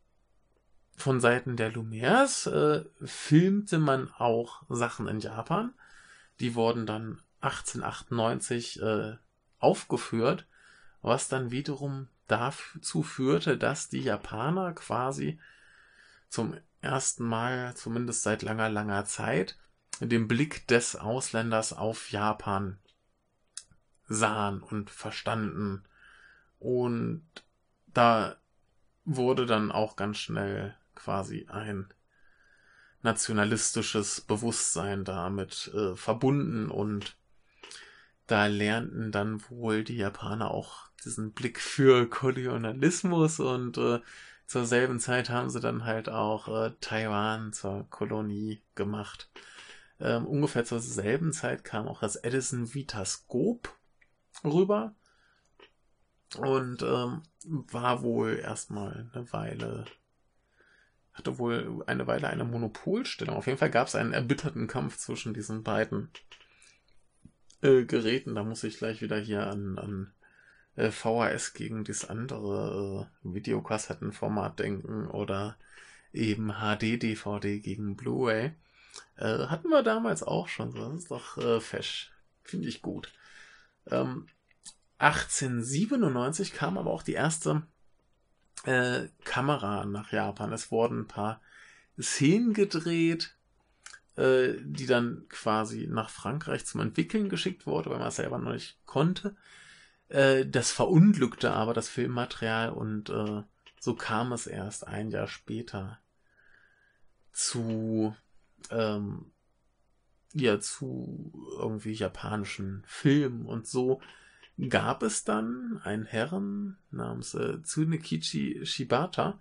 von Seiten der Lumières äh, filmte man auch Sachen in Japan. Die wurden dann 1898 äh, aufgeführt, was dann wiederum dazu führte, dass die Japaner quasi zum ersten Mal, zumindest seit langer, langer Zeit, den Blick des Ausländers auf Japan sahen und verstanden. Und da wurde dann auch ganz schnell quasi ein nationalistisches Bewusstsein damit äh, verbunden und da lernten dann wohl die Japaner auch diesen Blick für Kolonialismus und äh, zur selben Zeit haben sie dann halt auch äh, Taiwan zur Kolonie gemacht. Ähm, ungefähr zur selben Zeit kam auch das Edison Vitascope rüber und ähm, war wohl erstmal eine Weile, hatte wohl eine Weile eine Monopolstellung. Auf jeden Fall gab es einen erbitterten Kampf zwischen diesen beiden äh, Geräten. Da muss ich gleich wieder hier an, an äh, VHS gegen das andere äh, Videokassettenformat denken oder eben HD-DVD gegen Blu-ray. Äh, hatten wir damals auch schon. Das ist doch äh, fesch. Finde ich gut. Ähm, 1897 kam aber auch die erste äh, Kamera nach Japan. Es wurden ein paar Szenen gedreht, äh, die dann quasi nach Frankreich zum Entwickeln geschickt wurde, weil man es selber noch nicht konnte. Äh, das verunglückte aber das Filmmaterial und äh, so kam es erst ein Jahr später zu ähm, ja zu irgendwie japanischen Filmen und so gab es dann einen Herren namens äh, Tsunekichi Shibata.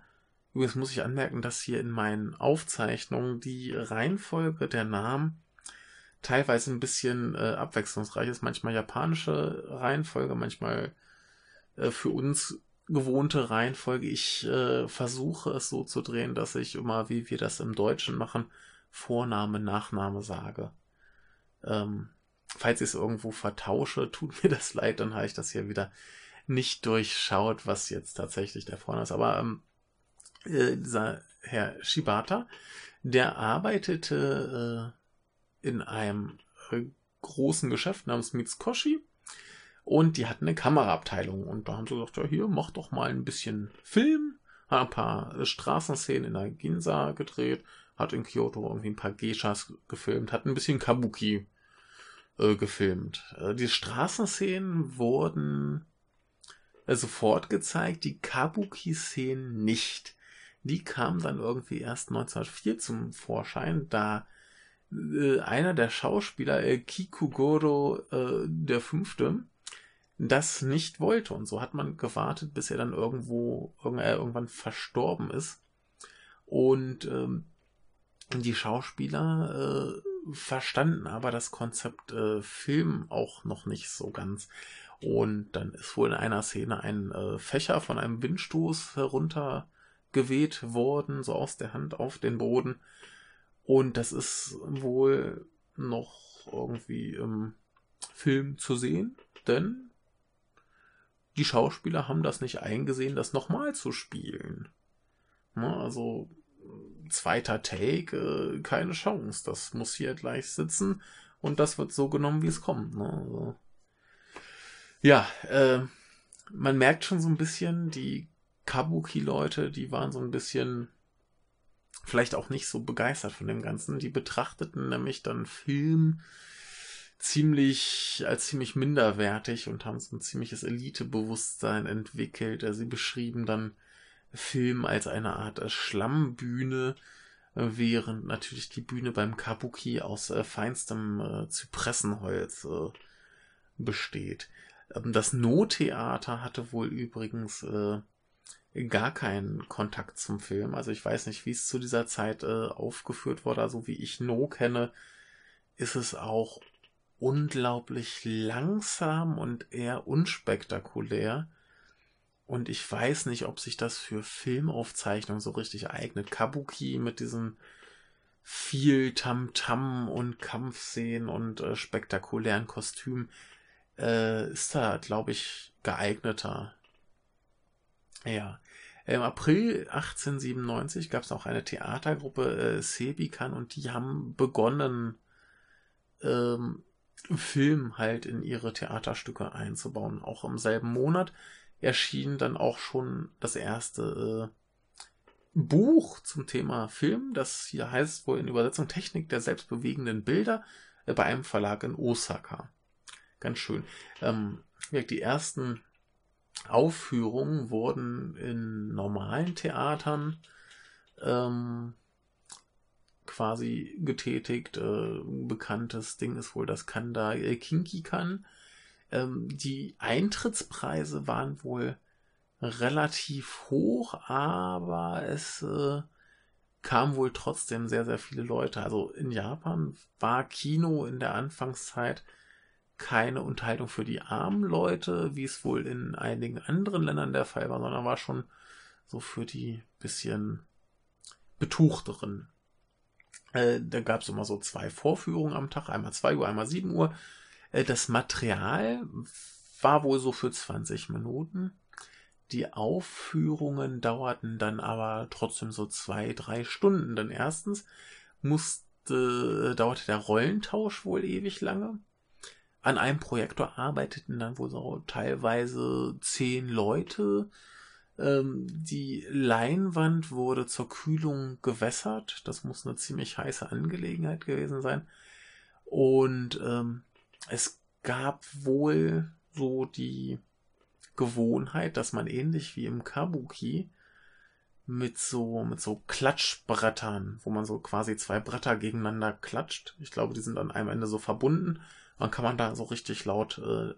Übrigens muss ich anmerken, dass hier in meinen Aufzeichnungen die Reihenfolge der Namen teilweise ein bisschen äh, abwechslungsreich ist. Manchmal japanische Reihenfolge, manchmal äh, für uns gewohnte Reihenfolge. Ich äh, versuche es so zu drehen, dass ich immer, wie wir das im Deutschen machen, Vorname, Nachname sage. Ähm, falls ich es irgendwo vertausche, tut mir das leid, dann habe ich das hier wieder nicht durchschaut, was jetzt tatsächlich der Vorname ist. Aber ähm, äh, dieser Herr Shibata, der arbeitete äh, in einem äh, großen Geschäft namens Mitsukoshi und die hatten eine Kameraabteilung und da haben sie gesagt, ja hier, mach doch mal ein bisschen Film, hat ein paar Straßenszenen in der Ginza gedreht, hat in Kyoto irgendwie ein paar Geishas gefilmt, hat ein bisschen Kabuki äh, gefilmt. Äh, die Straßenszenen wurden äh, sofort gezeigt, die Kabuki-Szenen nicht. Die kamen dann irgendwie erst 1904 zum Vorschein, da einer der Schauspieler, Kikugoro der Fünfte, das nicht wollte. Und so hat man gewartet, bis er dann irgendwo irgendwann verstorben ist. Und ähm, die Schauspieler verstanden aber das Konzept äh, Film auch noch nicht so ganz. Und dann ist wohl in einer Szene ein äh, Fächer von einem Windstoß heruntergeweht worden, so aus der Hand auf den Boden. Und das ist wohl noch irgendwie im Film zu sehen, denn die Schauspieler haben das nicht eingesehen, das nochmal zu spielen. also zweiter Take, äh, keine Chance. Das muss hier gleich sitzen und das wird so genommen, wie es kommt. Ne? Also, Ja, äh, man merkt schon so ein bisschen, die Kabuki-Leute, die waren so ein bisschen vielleicht auch nicht so begeistert von dem Ganzen. Die betrachteten nämlich dann Film ziemlich als ziemlich minderwertig und haben so ein ziemliches Elitebewusstsein entwickelt. Sie beschrieben dann Film als eine Art Schlammbühne, während natürlich die Bühne beim Kabuki aus äh, feinstem äh, Zypressenholz äh, besteht. Ähm, das No-Theater hatte wohl übrigens äh, gar keinen Kontakt zum Film. Also ich weiß nicht, wie es zu dieser Zeit äh, aufgeführt wurde. Also wie ich No kenne, ist es auch unglaublich langsam und eher unspektakulär. Und ich weiß nicht, ob sich das für Filmaufzeichnungen so richtig eignet. Kabuki mit diesem viel Tamtam -Tam und Kampfszenen und äh, spektakulären Kostümen äh, ist da, glaube ich, geeigneter. Ja. Im April 1897 gab es auch eine Theatergruppe äh, Sebikan und die haben begonnen, ähm, Film halt in ihre Theaterstücke einzubauen. Auch im selben Monat erschien dann auch schon das erste äh, Buch zum Thema Film. Das hier heißt wohl in Übersetzung Technik der selbstbewegenden Bilder äh, bei einem Verlag in Osaka. Ganz schön. Ähm, die ersten Aufführungen wurden in normalen Theatern ähm, quasi getätigt. Äh, bekanntes Ding ist wohl das Kanda äh, Kinki-Kan. Ähm, die Eintrittspreise waren wohl relativ hoch, aber es äh, kamen wohl trotzdem sehr, sehr viele Leute. Also in Japan war Kino in der Anfangszeit keine Unterhaltung für die armen Leute, wie es wohl in einigen anderen Ländern der Fall war, sondern war schon so für die bisschen betuchteren. Äh, da gab es immer so zwei Vorführungen am Tag, einmal 2 Uhr, einmal 7 Uhr. Äh, das Material war wohl so für 20 Minuten. Die Aufführungen dauerten dann aber trotzdem so zwei, drei Stunden. Denn erstens musste, dauerte der Rollentausch wohl ewig lange an einem Projektor arbeiteten dann wohl so teilweise zehn Leute. Ähm, die Leinwand wurde zur Kühlung gewässert. Das muss eine ziemlich heiße Angelegenheit gewesen sein. Und ähm, es gab wohl so die Gewohnheit, dass man ähnlich wie im Kabuki mit so, mit so Klatschbrettern, wo man so quasi zwei Bretter gegeneinander klatscht. Ich glaube, die sind an einem Ende so verbunden dann kann man da so richtig laut äh,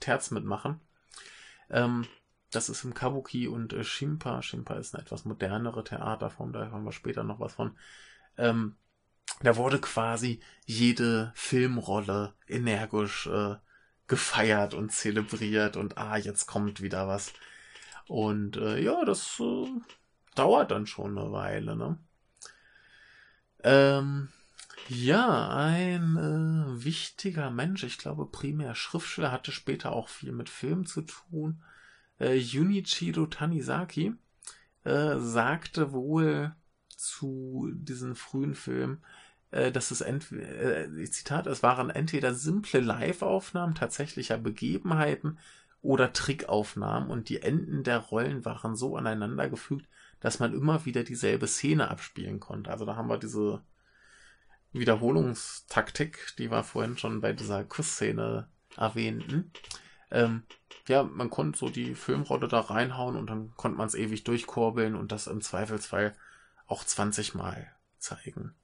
Terz mitmachen. Ähm, das ist im Kabuki und äh, Shimpa. Shimpa ist eine etwas modernere Theaterform, da haben wir später noch was von. Ähm, da wurde quasi jede Filmrolle energisch äh, gefeiert und zelebriert und ah, jetzt kommt wieder was. Und äh, ja, das äh, dauert dann schon eine Weile, ne? Ähm, ja, ein äh, wichtiger Mensch, ich glaube primär Schriftsteller, hatte später auch viel mit Film zu tun. Äh, Junichiro Tanizaki äh, sagte wohl zu diesen frühen Filmen, äh, dass es entweder, äh, Zitat, es waren entweder simple Live-Aufnahmen tatsächlicher Begebenheiten oder Trickaufnahmen und die Enden der Rollen waren so aneinandergefügt, dass man immer wieder dieselbe Szene abspielen konnte. Also da haben wir diese Wiederholungstaktik, die wir vorhin schon bei dieser Kussszene erwähnten. Ähm, ja, man konnte so die Filmrolle da reinhauen und dann konnte man es ewig durchkurbeln und das im Zweifelsfall auch 20 Mal zeigen.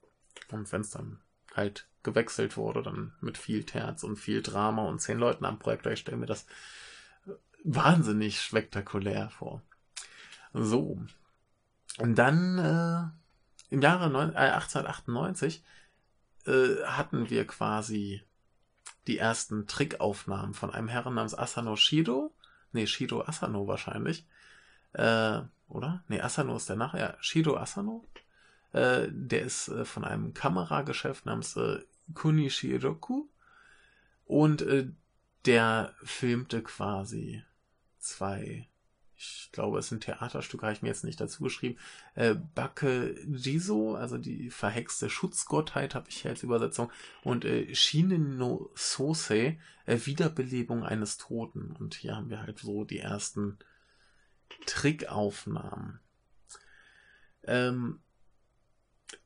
Und wenn es dann halt gewechselt wurde, dann mit viel Terz und viel Drama und zehn Leuten am Projektor, ich stelle mir das wahnsinnig spektakulär vor. So. Und dann äh, im Jahre 9, äh, 1898 äh, hatten wir quasi die ersten Trickaufnahmen von einem Herren namens Asano Shido. Nee, Shido Asano wahrscheinlich. Äh, oder? Nee, Asano ist der Nach. Ja, Shido Asano. Äh, der ist äh, von einem Kamerageschäft namens äh, Kunishiroku. Und äh, der filmte quasi zwei, ich glaube, es ist ein Theaterstück, habe ich mir jetzt nicht dazu geschrieben. Äh, Bake Jiso, also die verhexte Schutzgottheit, habe ich hier als Übersetzung. Und äh, Shinen no Sosei, äh, Wiederbelebung eines Toten. Und hier haben wir halt so die ersten Trickaufnahmen. Ähm,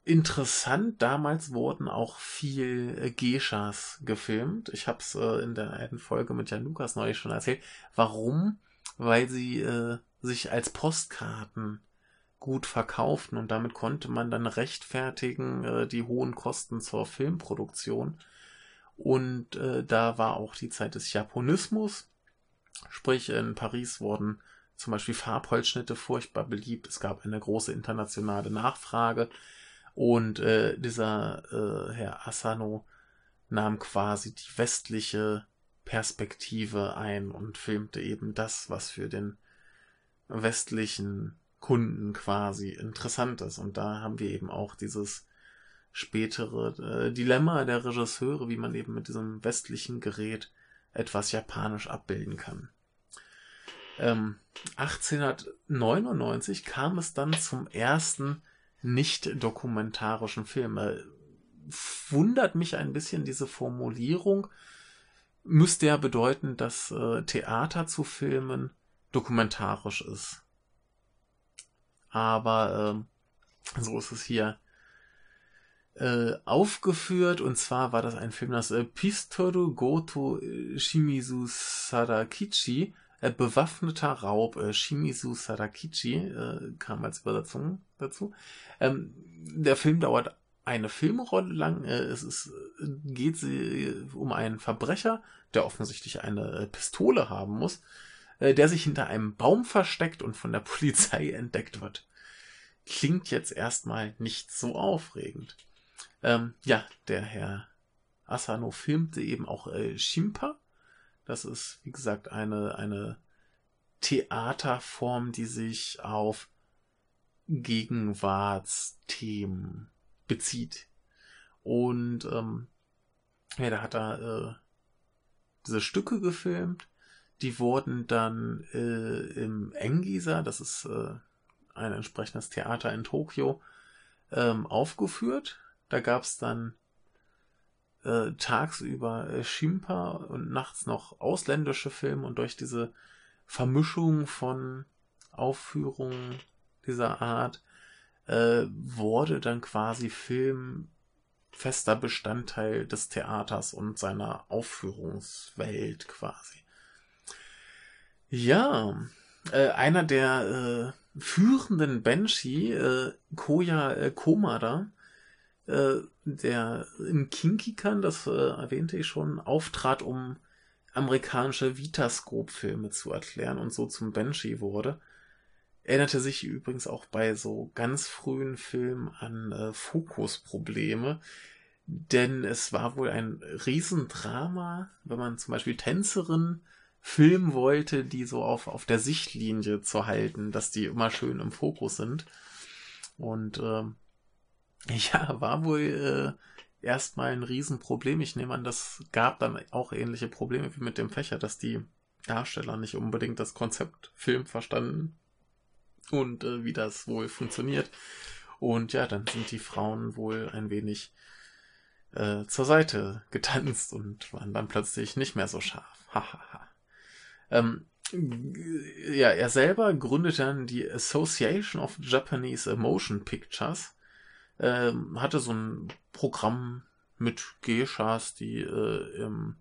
interessant, damals wurden auch viel äh, Geishas gefilmt. Ich habe es äh, in der einen Folge mit Jan Lukas neulich schon erzählt. Warum? Weil sie äh, sich als Postkarten gut verkauften und damit konnte man dann rechtfertigen äh, die hohen Kosten zur Filmproduktion. Und äh, da war auch die Zeit des Japonismus. Sprich, in Paris wurden zum Beispiel Farbholzschnitte furchtbar beliebt. Es gab eine große internationale Nachfrage. Und äh, dieser äh, Herr Asano nahm quasi die westliche Perspektive ein und filmte eben das, was für den westlichen Kunden quasi interessant ist. Und da haben wir eben auch dieses spätere äh, Dilemma der Regisseure, wie man eben mit diesem westlichen Gerät etwas japanisch abbilden kann. Ähm, 1899 kam es dann zum ersten nicht dokumentarischen Film. Äh, wundert mich ein bisschen diese Formulierung. Müsste ja bedeuten, dass äh, Theater zu filmen dokumentarisch ist. Aber äh, so ist es hier äh, aufgeführt. Und zwar war das ein Film, das äh, Pistoru Goto Shimizu Sadakichi bewaffneter Raub, äh, Shimizu Sadakichi, äh, kam als Übersetzung dazu. Ähm, der Film dauert eine Filmrolle lang. Äh, es ist, äh, geht sie um einen Verbrecher, der offensichtlich eine äh, Pistole haben muss, äh, der sich hinter einem Baum versteckt und von der *laughs* Polizei entdeckt wird. Klingt jetzt erstmal nicht so aufregend. Ähm, ja, der Herr Asano filmte eben auch äh, Shimpa, das ist, wie gesagt, eine, eine Theaterform, die sich auf Gegenwartsthemen bezieht. Und ähm, ja, da hat er äh, diese Stücke gefilmt. Die wurden dann äh, im Engisa, das ist äh, ein entsprechendes Theater in Tokio, ähm, aufgeführt. Da gab es dann äh, tagsüber äh, Schimpa und nachts noch ausländische Filme und durch diese Vermischung von Aufführungen dieser Art äh, wurde dann quasi Film fester Bestandteil des Theaters und seiner Aufführungswelt quasi. Ja, äh, einer der äh, führenden Banshee, äh, Koya äh, Komada, äh, der in Kinkikan, das äh, erwähnte ich schon, auftrat, um amerikanische Vitascope-Filme zu erklären und so zum Banshee wurde. Erinnerte sich übrigens auch bei so ganz frühen Filmen an äh, Fokusprobleme, denn es war wohl ein Riesendrama, wenn man zum Beispiel Tänzerinnen filmen wollte, die so auf, auf der Sichtlinie zu halten, dass die immer schön im Fokus sind. Und äh, *laughs* ja, war wohl äh, erstmal ein Riesenproblem. Ich nehme an, das gab dann auch ähnliche Probleme wie mit dem Fächer, dass die Darsteller nicht unbedingt das Konzept Film verstanden und äh, wie das wohl funktioniert. Und ja, dann sind die Frauen wohl ein wenig äh, zur Seite getanzt und waren dann plötzlich nicht mehr so scharf. Hahaha. ähm, ja, er selber gründete dann die Association of Japanese Motion Pictures ähm, hatte so ein Programm mit Geishas, die äh, im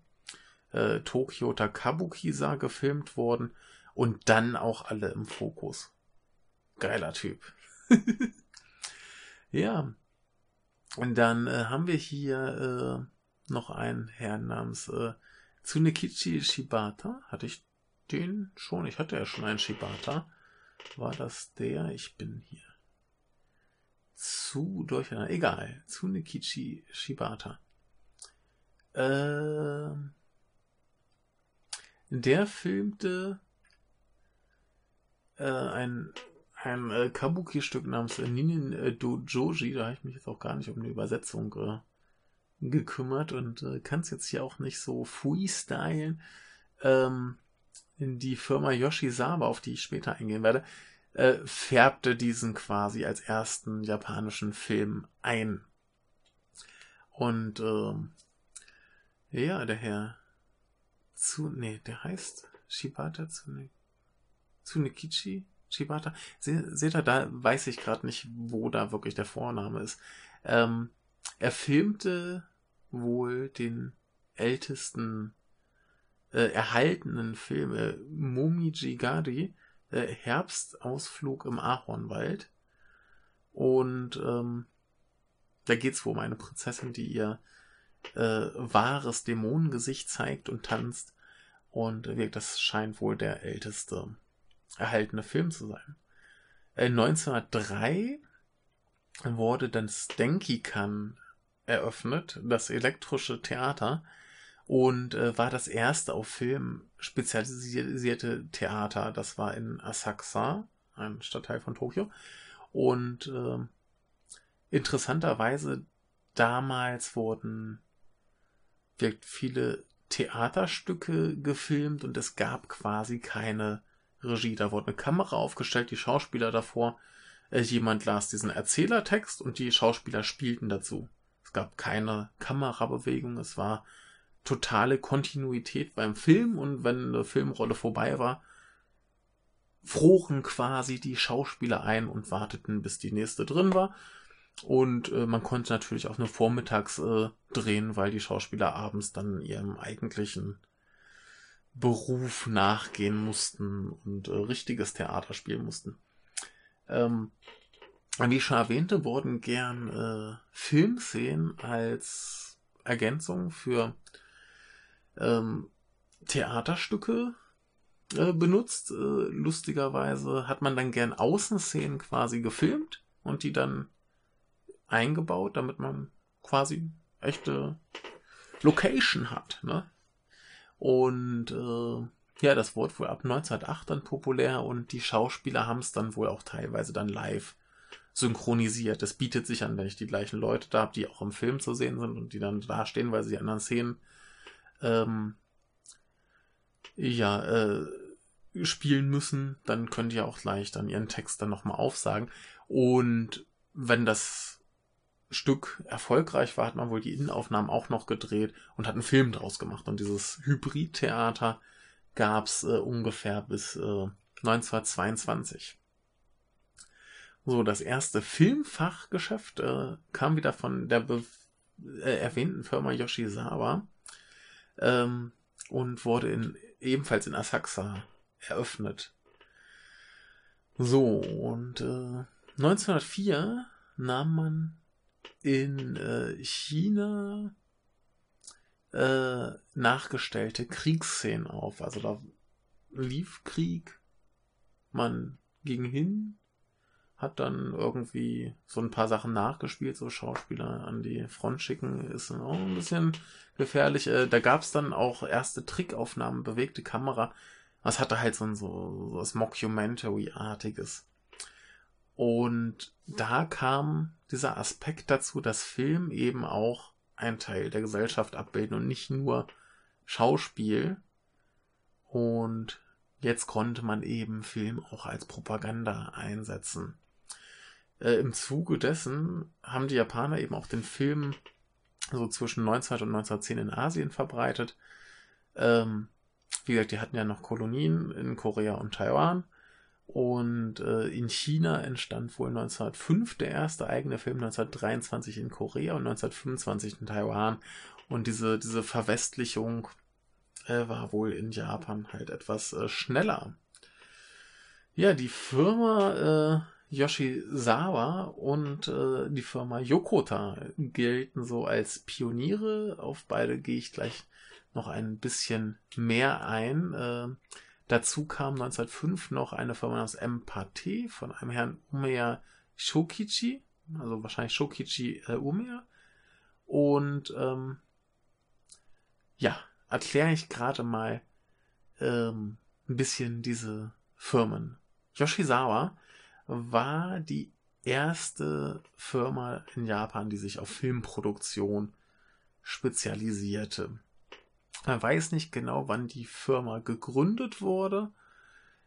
äh, Tokyo Takabukisa gefilmt wurden und dann auch alle im Fokus. Geiler Typ. *laughs* ja. Und dann äh, haben wir hier äh, noch einen Herrn namens äh, Tsunekichi Shibata. Hatte ich den schon? Ich hatte ja schon einen Shibata. War das der? Ich bin hier zu durcheinander. Egal. Zu Nikichi Shibata. Äh, der filmte äh, ein, ein äh, Kabuki-Stück namens Ninin äh, Dojoji. Da habe ich mich jetzt auch gar nicht um eine Übersetzung äh, gekümmert und äh, kann es jetzt hier auch nicht so freestylen. Ähm, die Firma Yoshizawa, auf die ich später eingehen werde, äh, färbte diesen quasi als ersten japanischen Film ein. Und ähm, ja, der Herr zu, nee, der heißt Shibata Tsune, Tsunekichi Shibata. Se, seht ihr, da weiß ich gerade nicht, wo da wirklich der Vorname ist. Ähm, er filmte wohl den ältesten äh, erhaltenen Film äh, Momiji Gari, äh, Herbstausflug im Ahornwald. Und ähm, da geht's wohl um eine Prinzessin, die ihr äh, wahres Dämonengesicht zeigt und tanzt. Und äh, das scheint wohl der älteste erhaltene Film zu sein. Äh, 1903 wurde dann Stenkikan eröffnet, das elektrische Theater, und äh, war das erste auf Film spezialisierte Theater. Das war in Asakusa, ein Stadtteil von Tokio. Und äh, interessanterweise damals wurden wirkt viele Theaterstücke gefilmt und es gab quasi keine Regie. Da wurde eine Kamera aufgestellt, die Schauspieler davor. Äh, jemand las diesen Erzählertext und die Schauspieler spielten dazu. Es gab keine Kamerabewegung, es war totale Kontinuität beim Film und wenn eine Filmrolle vorbei war, froren quasi die Schauspieler ein und warteten, bis die nächste drin war. Und äh, man konnte natürlich auch nur vormittags äh, drehen, weil die Schauspieler abends dann ihrem eigentlichen Beruf nachgehen mussten und äh, richtiges Theater spielen mussten. Ähm, wie ich schon erwähnte, wurden gern äh, Filmszenen als Ergänzung für ähm, Theaterstücke äh, benutzt. Äh, lustigerweise hat man dann gern Außenszenen quasi gefilmt und die dann eingebaut, damit man quasi echte Location hat. Ne? Und äh, ja, das wurde wohl ab 1908 dann populär und die Schauspieler haben es dann wohl auch teilweise dann live synchronisiert. Es bietet sich an, wenn ich die gleichen Leute da habe, die auch im Film zu sehen sind und die dann da stehen, weil sie die anderen Szenen ähm, ja, äh, spielen müssen, dann könnt ihr auch gleich dann ihren Text dann nochmal aufsagen. Und wenn das Stück erfolgreich war, hat man wohl die Innenaufnahmen auch noch gedreht und hat einen Film draus gemacht. Und dieses Hybrid-Theater gab es äh, ungefähr bis äh, 1922. So, das erste Filmfachgeschäft äh, kam wieder von der äh, erwähnten Firma Yoshizawa ähm, und wurde in, ebenfalls in Asakusa eröffnet. So, und äh, 1904 nahm man in äh, China äh, nachgestellte Kriegsszenen auf. Also da lief Krieg, man ging hin, hat dann irgendwie so ein paar Sachen nachgespielt, so Schauspieler an die Front schicken, ist auch ein bisschen gefährlich. Äh, da gab es dann auch erste Trickaufnahmen, bewegte Kamera. Das hatte halt so ein so, so was Mockumentary-artiges. Und da kam dieser Aspekt dazu, dass Film eben auch ein Teil der Gesellschaft abbilden und nicht nur Schauspiel. Und jetzt konnte man eben Film auch als Propaganda einsetzen. Äh, Im Zuge dessen haben die Japaner eben auch den Film so zwischen 1900 und 1910 in Asien verbreitet. Ähm, wie gesagt, die hatten ja noch Kolonien in Korea und Taiwan. Und äh, in China entstand wohl 1905 der erste eigene Film, 1923 in Korea und 1925 in Taiwan. Und diese, diese Verwestlichung äh, war wohl in Japan halt etwas äh, schneller. Ja, die Firma äh, Yoshizawa und äh, die Firma Yokota gelten so als Pioniere. Auf beide gehe ich gleich noch ein bisschen mehr ein. Äh, dazu kam 1905 noch eine Firma namens Empathie von einem Herrn Umeya Shokichi, also wahrscheinlich Shokichi äh, Umeya. Und ähm, ja, erkläre ich gerade mal ähm, ein bisschen diese Firmen. Yoshizawa war die erste Firma in Japan, die sich auf Filmproduktion spezialisierte. Man weiß nicht genau, wann die Firma gegründet wurde.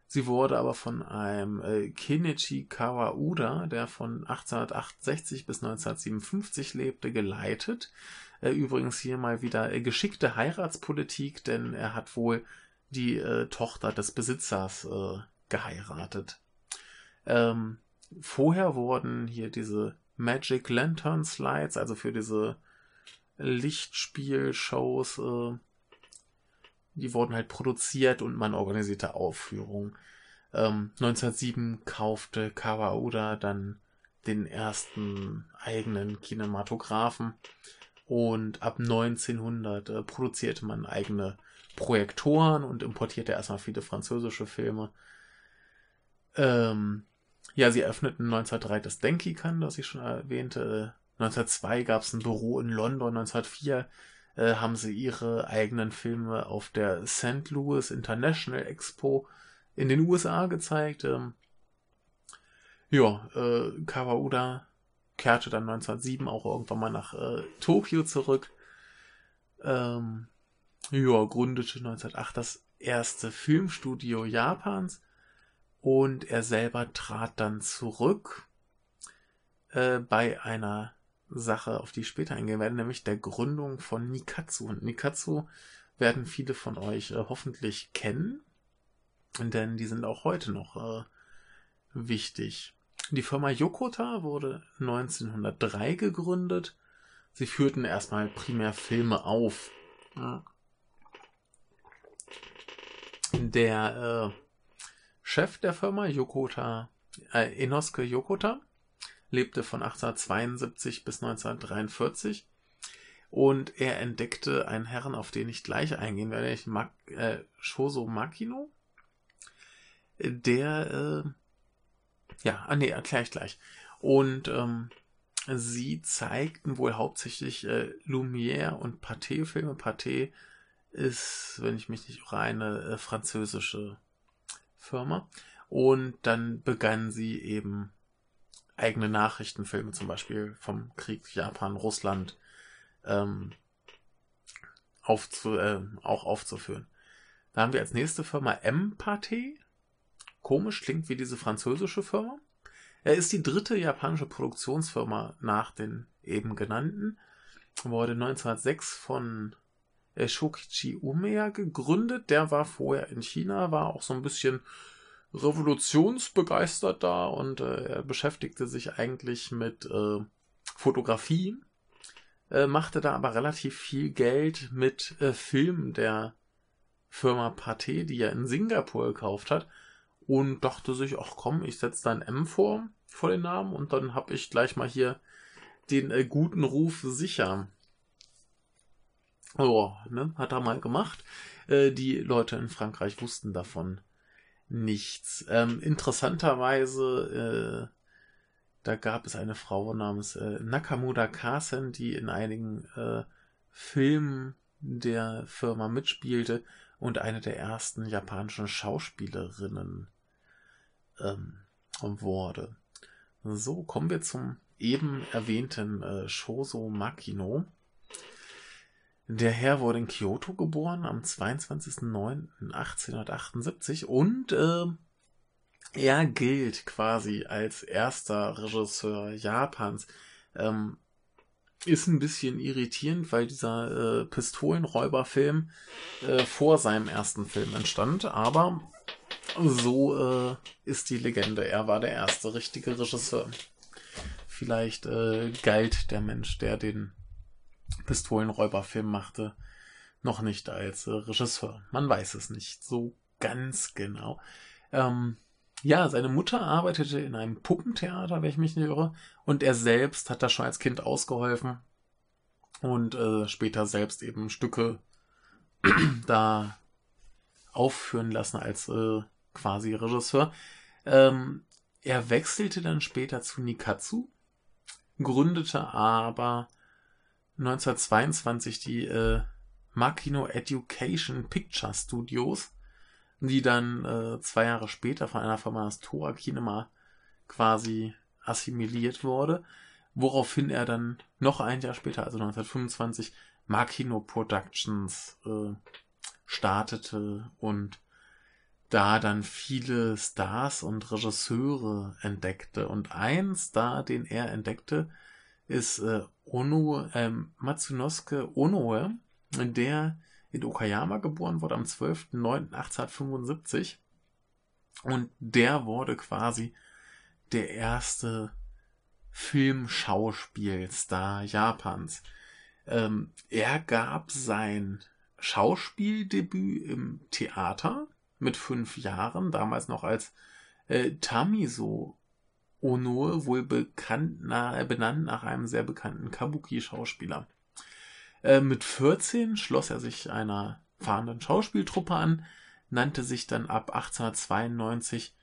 Sie wurde aber von einem äh, Kenichi Kawauda, der von 1868 bis 1957 lebte, geleitet. Äh, übrigens hier mal wieder äh, geschickte Heiratspolitik, denn er hat wohl die äh, Tochter des Besitzers äh, geheiratet. Ähm, vorher wurden hier diese Magic Lantern Slides, also für diese Lichtspielshows, äh, die wurden halt produziert und man organisierte Aufführungen. Ähm, 1907 kaufte Kawauda dann den ersten eigenen Kinematographen und ab 1900 äh, produzierte man eigene Projektoren und importierte erstmal viele französische Filme. Ähm, ja, sie eröffneten 1903 das Denki-Kan, das ich schon erwähnte. 1902 gab es ein Büro in London. 1904 äh, haben sie ihre eigenen Filme auf der St. Louis International Expo in den USA gezeigt. Ähm, ja, äh, Kawauda kehrte dann 1907 auch irgendwann mal nach äh, Tokio zurück. Ähm, ja, gründete 1908 das erste Filmstudio Japans und er selber trat dann zurück äh, bei einer Sache, auf die ich später eingehen werde, nämlich der Gründung von Nikatsu. Und Nikatsu werden viele von euch äh, hoffentlich kennen, denn die sind auch heute noch äh, wichtig. Die Firma Yokota wurde 1903 gegründet. Sie führten erstmal primär Filme auf. Der äh, Chef der Firma, Yokota, äh, Enosuke Yokota, lebte von 1872 bis 1943 und er entdeckte einen Herrn, auf den ich gleich eingehen werde, ich mag äh, Shoso Makino, der, äh, ja, ah nee, erkläre ich gleich. Und ähm, sie zeigten wohl hauptsächlich äh, Lumière und Pathé-Filme. Pathé ist, wenn ich mich nicht irre, eine äh, französische Firma. Und dann begannen sie eben eigene Nachrichtenfilme, zum Beispiel vom Krieg Japan, Russland, ähm, aufzu, äh, auch aufzuführen. Da haben wir als nächste Firma Empathé. Komisch, klingt wie diese französische Firma. Er ist die dritte japanische Produktionsfirma nach den eben genannten. Wurde 1906 von Shokichi Umeya gegründet. Der war vorher in China, war auch so ein bisschen revolutionsbegeistert da und äh, er beschäftigte sich eigentlich mit äh, Fotografie, äh, machte da aber relativ viel Geld mit äh, Filmen der Firma Pathé, die er in Singapur gekauft hat und dachte sich, ach komm, ich setze da ein M vor, vor den Namen und dann habe ich gleich mal hier den äh, guten Ruf sicher. Oh, ne, hat er mal gemacht. Äh, die Leute in Frankreich wussten davon nichts. Ähm, interessanterweise, äh, da gab es eine Frau namens äh, Nakamura Kasen, die in einigen äh, Filmen der Firma mitspielte und eine der ersten japanischen Schauspielerinnen ähm, wurde. So, kommen wir zum eben erwähnten äh, Shoso Makino. Der Herr wurde in Kyoto geboren am 22.09.1878 und äh, er gilt quasi als erster Regisseur Japans. Ähm, ist ein bisschen irritierend, weil dieser äh, Pistolenräuberfilm äh, vor seinem ersten Film entstand, aber so äh, ist die Legende. Er war der erste richtige Regisseur. Vielleicht äh, galt der Mensch, der den Pistolenräuberfilm machte, noch nicht als äh, Regisseur. Man weiß es nicht so ganz genau. Ähm, ja, seine Mutter arbeitete in einem Puppentheater, wenn ich mich nicht irre, und er selbst hat da schon als Kind ausgeholfen und äh, später selbst eben Stücke *clears throat* da aufführen lassen als äh, quasi Regisseur. Ähm, er wechselte dann später zu Nikatsu, gründete aber 1922 die äh, Makino Education Picture Studios, die dann äh, zwei Jahre später von einer Firma das Tora Kinema quasi assimiliert wurde, woraufhin er dann noch ein Jahr später, also 1925, Makino Productions äh, startete und da dann viele Stars und Regisseure entdeckte. Und ein Star, den er entdeckte, ist äh, Ono, ähm, Matsunosuke Onoe, der in Okayama geboren wurde am 12.09.1875. Und der wurde quasi der erste Filmschauspielstar Japans. Ähm, er gab sein Schauspieldebüt im Theater mit fünf Jahren, damals noch als äh, Tamiso Ono, wohl bekannt, na, benannt nach einem sehr bekannten Kabuki-Schauspieler. Äh, mit 14 schloss er sich einer fahrenden Schauspieltruppe an, nannte sich dann ab 1892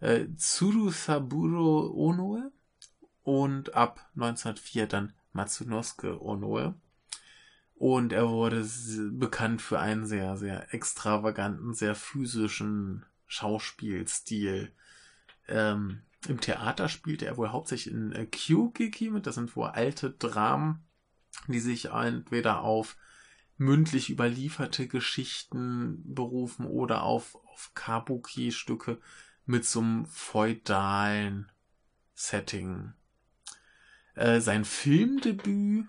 äh, Tsurusaburo Onoe und ab 1904 dann Matsunosuke Onoe. Und er wurde bekannt für einen sehr, sehr extravaganten, sehr physischen Schauspielstil. Ähm, Im Theater spielte er wohl hauptsächlich in äh, Kyugeki mit. Das sind wohl alte Dramen, die sich entweder auf mündlich überlieferte Geschichten berufen oder auf, auf Kabuki-Stücke mit so einem feudalen Setting. Äh, sein Filmdebüt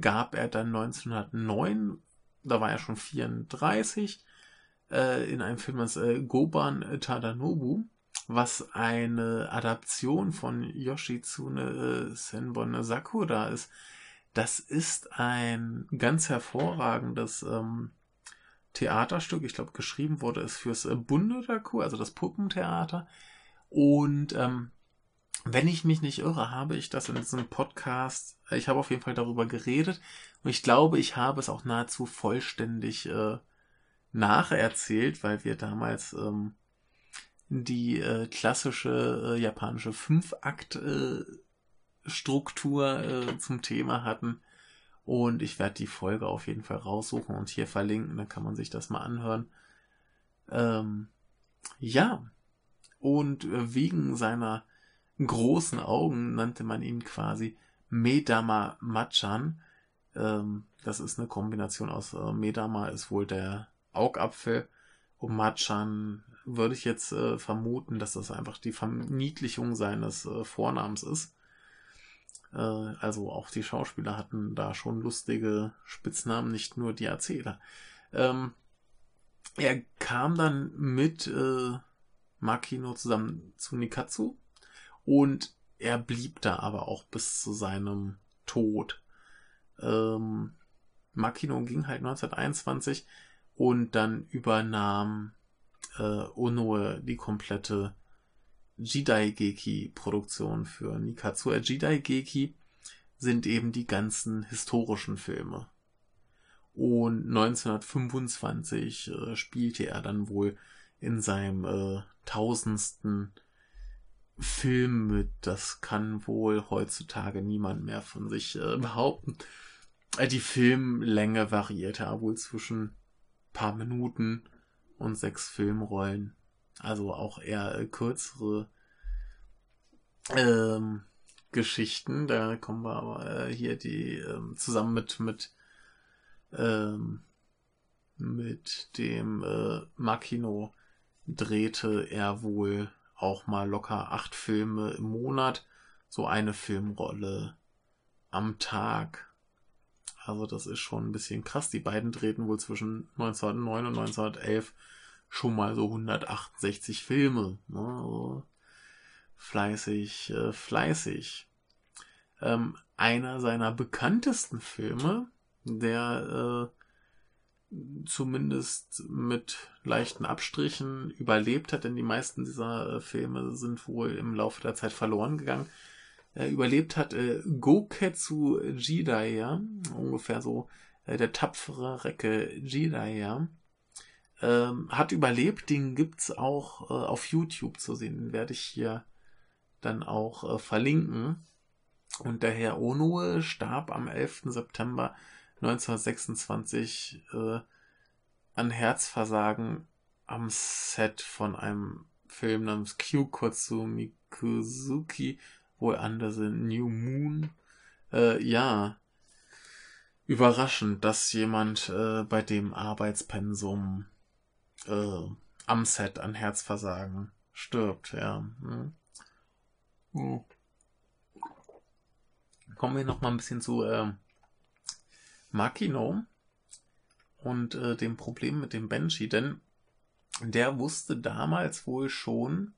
gab er dann 1909, da war er schon 34, äh, in einem Film als äh, Goban Tadanobu, was eine Adaption von Yoshitsune äh, Senbon Sakura ist. Das ist ein ganz hervorragendes ähm, Theaterstück. Ich glaube, geschrieben wurde es fürs äh, Bundoraku, also das Puppentheater. Und ähm, wenn ich mich nicht irre, habe ich das in diesem Podcast, ich habe auf jeden Fall darüber geredet und ich glaube, ich habe es auch nahezu vollständig äh, nacherzählt, weil wir damals ähm, die äh, klassische äh, japanische Fünf-Akt-Struktur äh, zum Thema hatten. Und ich werde die Folge auf jeden Fall raussuchen und hier verlinken, dann kann man sich das mal anhören. Ähm, ja, und äh, wegen seiner großen Augen nannte man ihn quasi Medama Machan. Ähm, das ist eine Kombination aus äh, Medama ist wohl der Augapfel und Machan würde ich jetzt äh, vermuten, dass das einfach die Verniedlichung seines äh, Vornamens ist. Äh, also auch die Schauspieler hatten da schon lustige Spitznamen, nicht nur die Erzähler. Ähm, er kam dann mit äh, Makino zusammen zu Nikatsu und er blieb da aber auch bis zu seinem Tod. Ähm, Makino ging halt 1921 und dann übernahm äh, Onoe die komplette Jidaigeki-Produktion für Nikatsu. Äh, Jidaigeki sind eben die ganzen historischen Filme. Und 1925 äh, spielte er dann wohl in seinem äh, tausendsten Film mit, das kann wohl heutzutage niemand mehr von sich äh, behaupten. Äh, die Filmlänge variiert ja wohl zwischen paar Minuten und sechs Filmrollen. Also auch eher äh, kürzere ähm, Geschichten. Da kommen wir aber äh, hier die ähm, zusammen mit mit ähm, mit dem äh, Makino drehte er wohl auch mal locker acht Filme im Monat, so eine Filmrolle am Tag. Also das ist schon ein bisschen krass. Die beiden drehten wohl zwischen 1909 und 1911 schon mal so 168 Filme. Ne? Also fleißig, äh, fleißig. Ähm, einer seiner bekanntesten Filme, der äh, zumindest mit leichten Abstrichen überlebt hat, denn die meisten dieser äh, Filme sind wohl im Laufe der Zeit verloren gegangen. Äh, überlebt hat äh, Goketsu Jidaiya, ungefähr so äh, der tapfere Recke Jidaiya. Ähm, hat überlebt, den gibt's auch äh, auf YouTube zu sehen, den werde ich hier dann auch äh, verlinken. Und der Herr Onoe starb am 11. September 1926 äh, an Herzversagen am Set von einem Film namens Kyukotsu Mikuzuki, wohl anders New Moon. Äh, ja, überraschend, dass jemand äh, bei dem Arbeitspensum äh, am Set an Herzversagen stirbt, ja. Hm. Hm. Kommen wir noch mal ein bisschen zu äh, Makino und äh, dem Problem mit dem Banshee, denn der wusste damals wohl schon,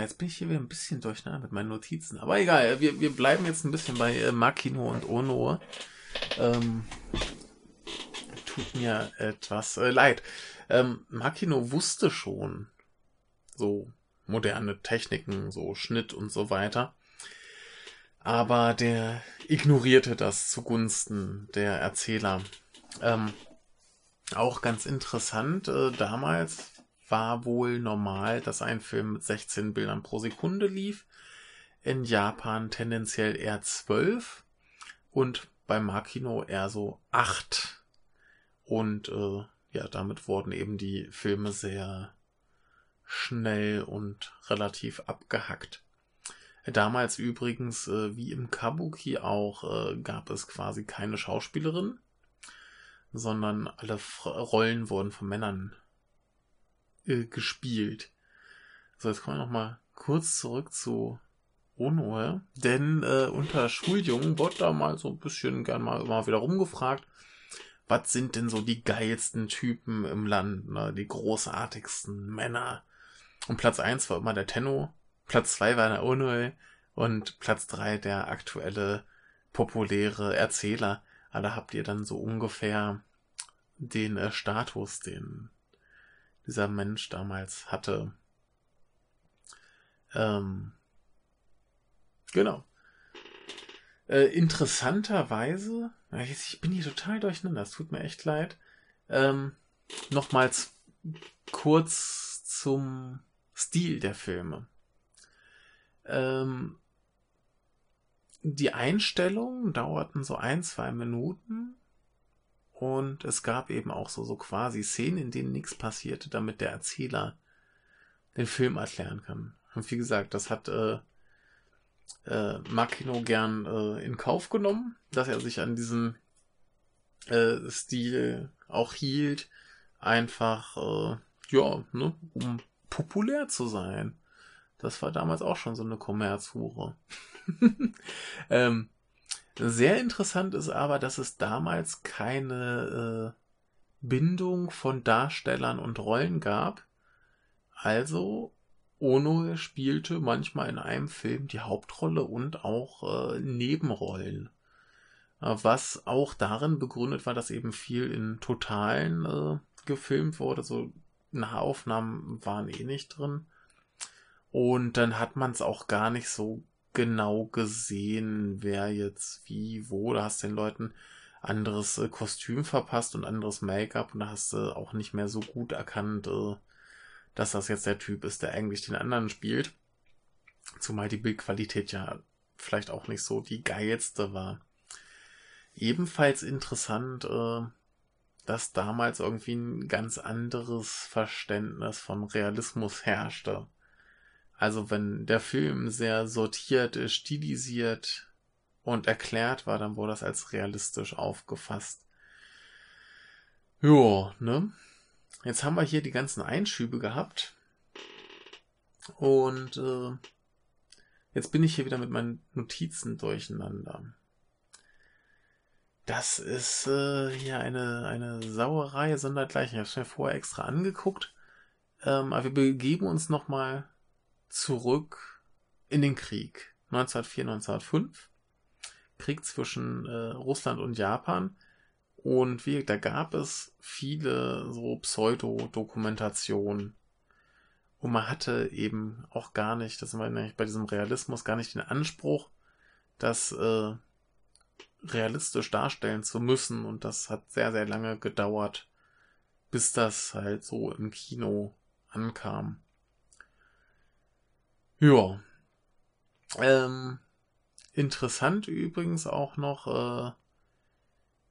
jetzt bin ich hier wieder ein bisschen durcheinander mit meinen Notizen, aber egal, wir, wir bleiben jetzt ein bisschen bei äh, Makino und Ono. Ähm, tut mir etwas äh, leid. Ähm, Makino wusste schon so moderne Techniken, so Schnitt und so weiter. Aber der ignorierte das zugunsten der Erzähler. Ähm, auch ganz interessant, äh, damals war wohl normal, dass ein Film mit 16 Bildern pro Sekunde lief. In Japan tendenziell eher 12 und bei Makino eher so 8. Und äh, ja, damit wurden eben die Filme sehr schnell und relativ abgehackt. Damals übrigens, äh, wie im Kabuki auch, äh, gab es quasi keine Schauspielerin, sondern alle Rollen wurden von Männern äh, gespielt. So, jetzt kommen wir nochmal kurz zurück zu Onoe, denn äh, unter Schuljungen wurde da mal so ein bisschen gern mal immer wieder rumgefragt, was sind denn so die geilsten Typen im Land, ne? die großartigsten Männer. Und Platz eins war immer der Tenno, Platz zwei war der Onoe und Platz drei der aktuelle populäre Erzähler. Aber da habt ihr dann so ungefähr den äh, Status, den dieser Mensch damals hatte. Ähm, genau. Äh, interessanterweise, ich bin hier total durcheinander, es tut mir echt leid. Ähm, nochmals kurz zum Stil der Filme. Ähm, die Einstellungen dauerten so ein, zwei Minuten und es gab eben auch so, so quasi Szenen, in denen nichts passierte, damit der Erzähler den Film erklären kann. Und wie gesagt, das hat äh, äh, Makino gern äh, in Kauf genommen, dass er sich an diesen äh, Stil auch hielt. Einfach, äh, ja, ne, um populär zu sein. Das war damals auch schon so eine Kommerzhure. *laughs* ähm, sehr interessant ist aber, dass es damals keine äh, Bindung von Darstellern und Rollen gab. Also Ono spielte manchmal in einem Film die Hauptrolle und auch äh, Nebenrollen. Äh, was auch darin begründet war, dass eben viel in Totalen äh, gefilmt wurde. So Nahaufnahmen waren eh nicht drin. Und dann hat man es auch gar nicht so genau gesehen, wer jetzt wie, wo. Da hast du den Leuten anderes äh, Kostüm verpasst und anderes Make-up und da hast du auch nicht mehr so gut erkannt, äh, dass das jetzt der Typ ist, der eigentlich den anderen spielt. Zumal die Bildqualität ja vielleicht auch nicht so die geilste war. Ebenfalls interessant, äh, dass damals irgendwie ein ganz anderes Verständnis von Realismus herrschte. Also wenn der Film sehr sortiert, stilisiert und erklärt war, dann wurde das als realistisch aufgefasst. Jo, ne? Jetzt haben wir hier die ganzen Einschübe gehabt. Und äh, jetzt bin ich hier wieder mit meinen Notizen durcheinander. Das ist äh, hier eine, eine Sauerei sondergleichen. Ich habe es mir vorher extra angeguckt. Ähm, aber wir begeben uns nochmal zurück in den Krieg. 1904, 1905. Krieg zwischen äh, Russland und Japan. Und wie, da gab es viele so Pseudo-Dokumentationen. Und man hatte eben auch gar nicht, das sind wir nämlich bei diesem Realismus, gar nicht den Anspruch, das äh, realistisch darstellen zu müssen. Und das hat sehr, sehr lange gedauert, bis das halt so im Kino ankam. Ja. Ähm, interessant übrigens auch noch äh,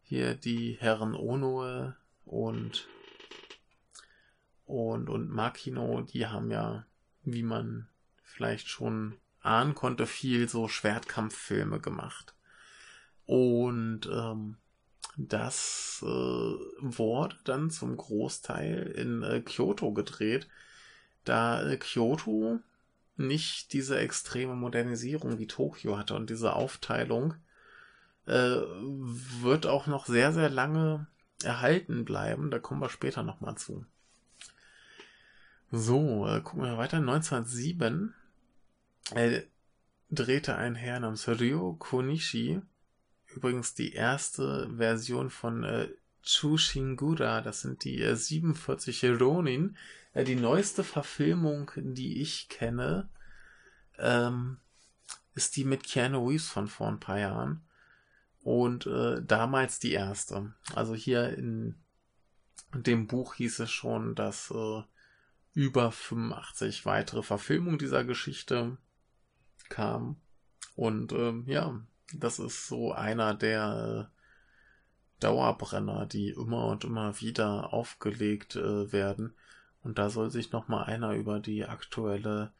hier die Herren Onoe und und und Makino, die haben ja, wie man vielleicht schon ahnen konnte, viel so Schwertkampffilme gemacht. Und ähm, das äh, wurde dann zum Großteil in äh, Kyoto gedreht, da äh, Kyoto nicht diese extreme Modernisierung wie Tokio hatte und diese Aufteilung äh, wird auch noch sehr, sehr lange erhalten bleiben. Da kommen wir später nochmal zu. So, äh, gucken wir weiter. 1907 äh, drehte ein Herr namens Ryo Konishi übrigens die erste Version von äh, Chushingura. Das sind die äh, 47 Ronin. Äh, die neueste Verfilmung, die ich kenne, ähm, ist die mit Keanu Reeves von vor ein paar Jahren. Und äh, damals die erste. Also hier in dem Buch hieß es schon, dass äh, über 85 weitere Verfilmungen dieser Geschichte kamen. Und ähm, ja, das ist so einer der äh, Dauerbrenner, die immer und immer wieder aufgelegt äh, werden. Und da soll sich noch mal einer über die aktuelle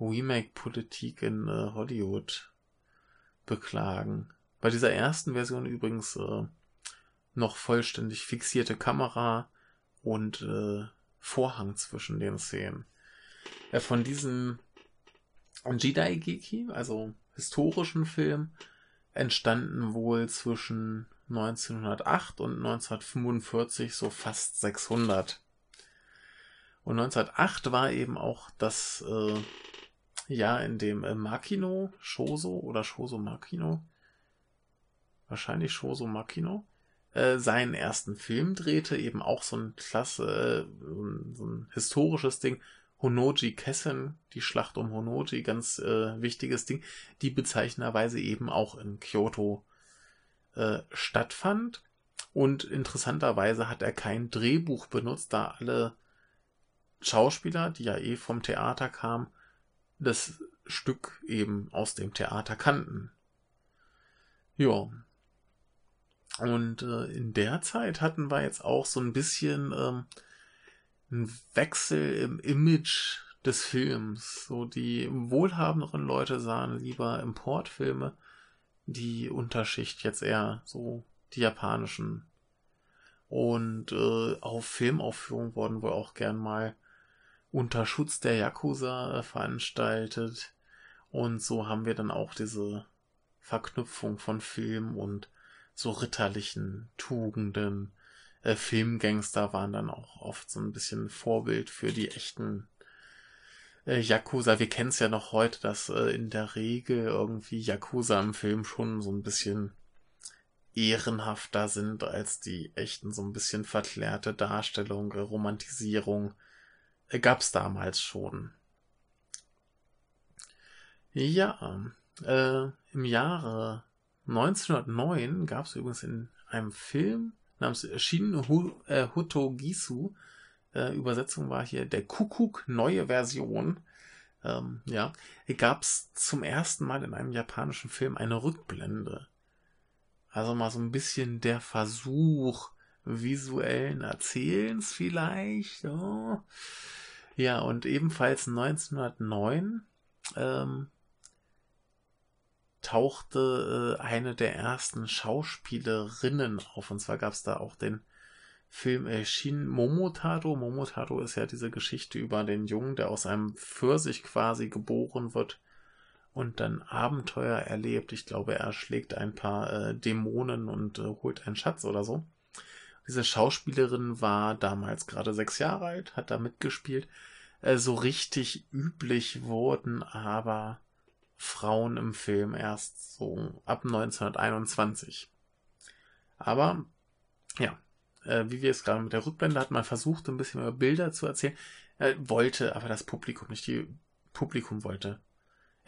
Remake-Politik in äh, Hollywood beklagen. Bei dieser ersten Version übrigens äh, noch vollständig fixierte Kamera und äh, Vorhang zwischen den Szenen. Äh, von diesem Jedi-Geki, also historischen Film, entstanden wohl zwischen 1908 und 1945 so fast 600. Und 1908 war eben auch das äh, Jahr, in dem äh, Makino, Shoso oder Shoso Makino wahrscheinlich Shoso Makino, äh, seinen ersten Film drehte, eben auch so ein klasse, äh, so ein historisches Ding. Honoji Kessen, die Schlacht um Honoji, ganz äh, wichtiges Ding, die bezeichnerweise eben auch in Kyoto äh, stattfand. Und interessanterweise hat er kein Drehbuch benutzt, da alle Schauspieler, die ja eh vom Theater kamen, das Stück eben aus dem Theater kannten. Ja, und äh, in der Zeit hatten wir jetzt auch so ein bisschen ähm, einen Wechsel im Image des Films. So die wohlhabenderen Leute sahen lieber Importfilme, die Unterschicht jetzt eher so die japanischen. Und äh, auf Filmaufführungen wurden wohl auch gern mal unter Schutz der Yakuza äh, veranstaltet. Und so haben wir dann auch diese Verknüpfung von Film und so ritterlichen Tugenden. Äh, Filmgangster waren dann auch oft so ein bisschen Vorbild für die echten äh, Yakuza. Wir kennen es ja noch heute, dass äh, in der Regel irgendwie Yakuza im Film schon so ein bisschen ehrenhafter sind als die echten, so ein bisschen verklärte Darstellung, äh, Romantisierung. Äh, gab's damals schon. Ja, äh, im Jahre 1909 gab es übrigens in einem Film namens Shin äh, Hotogisu, äh, Übersetzung war hier der Kuckuck, neue Version, ähm, ja, gab es zum ersten Mal in einem japanischen Film eine Rückblende. Also mal so ein bisschen der Versuch visuellen Erzählens vielleicht. Oh. Ja, und ebenfalls 1909 ähm, tauchte äh, eine der ersten Schauspielerinnen auf. Und zwar gab es da auch den Film äh, Shin Momotaro. Momotaro ist ja diese Geschichte über den Jungen, der aus einem Pfirsich quasi geboren wird und dann Abenteuer erlebt. Ich glaube, er schlägt ein paar äh, Dämonen und äh, holt einen Schatz oder so. Diese Schauspielerin war damals gerade sechs Jahre alt, hat da mitgespielt. Äh, so richtig üblich wurden aber Frauen im Film erst so ab 1921. Aber ja, äh, wie wir es gerade mit der Rückblende hatten, man versucht ein bisschen über Bilder zu erzählen, äh, wollte aber das Publikum nicht. Die Publikum wollte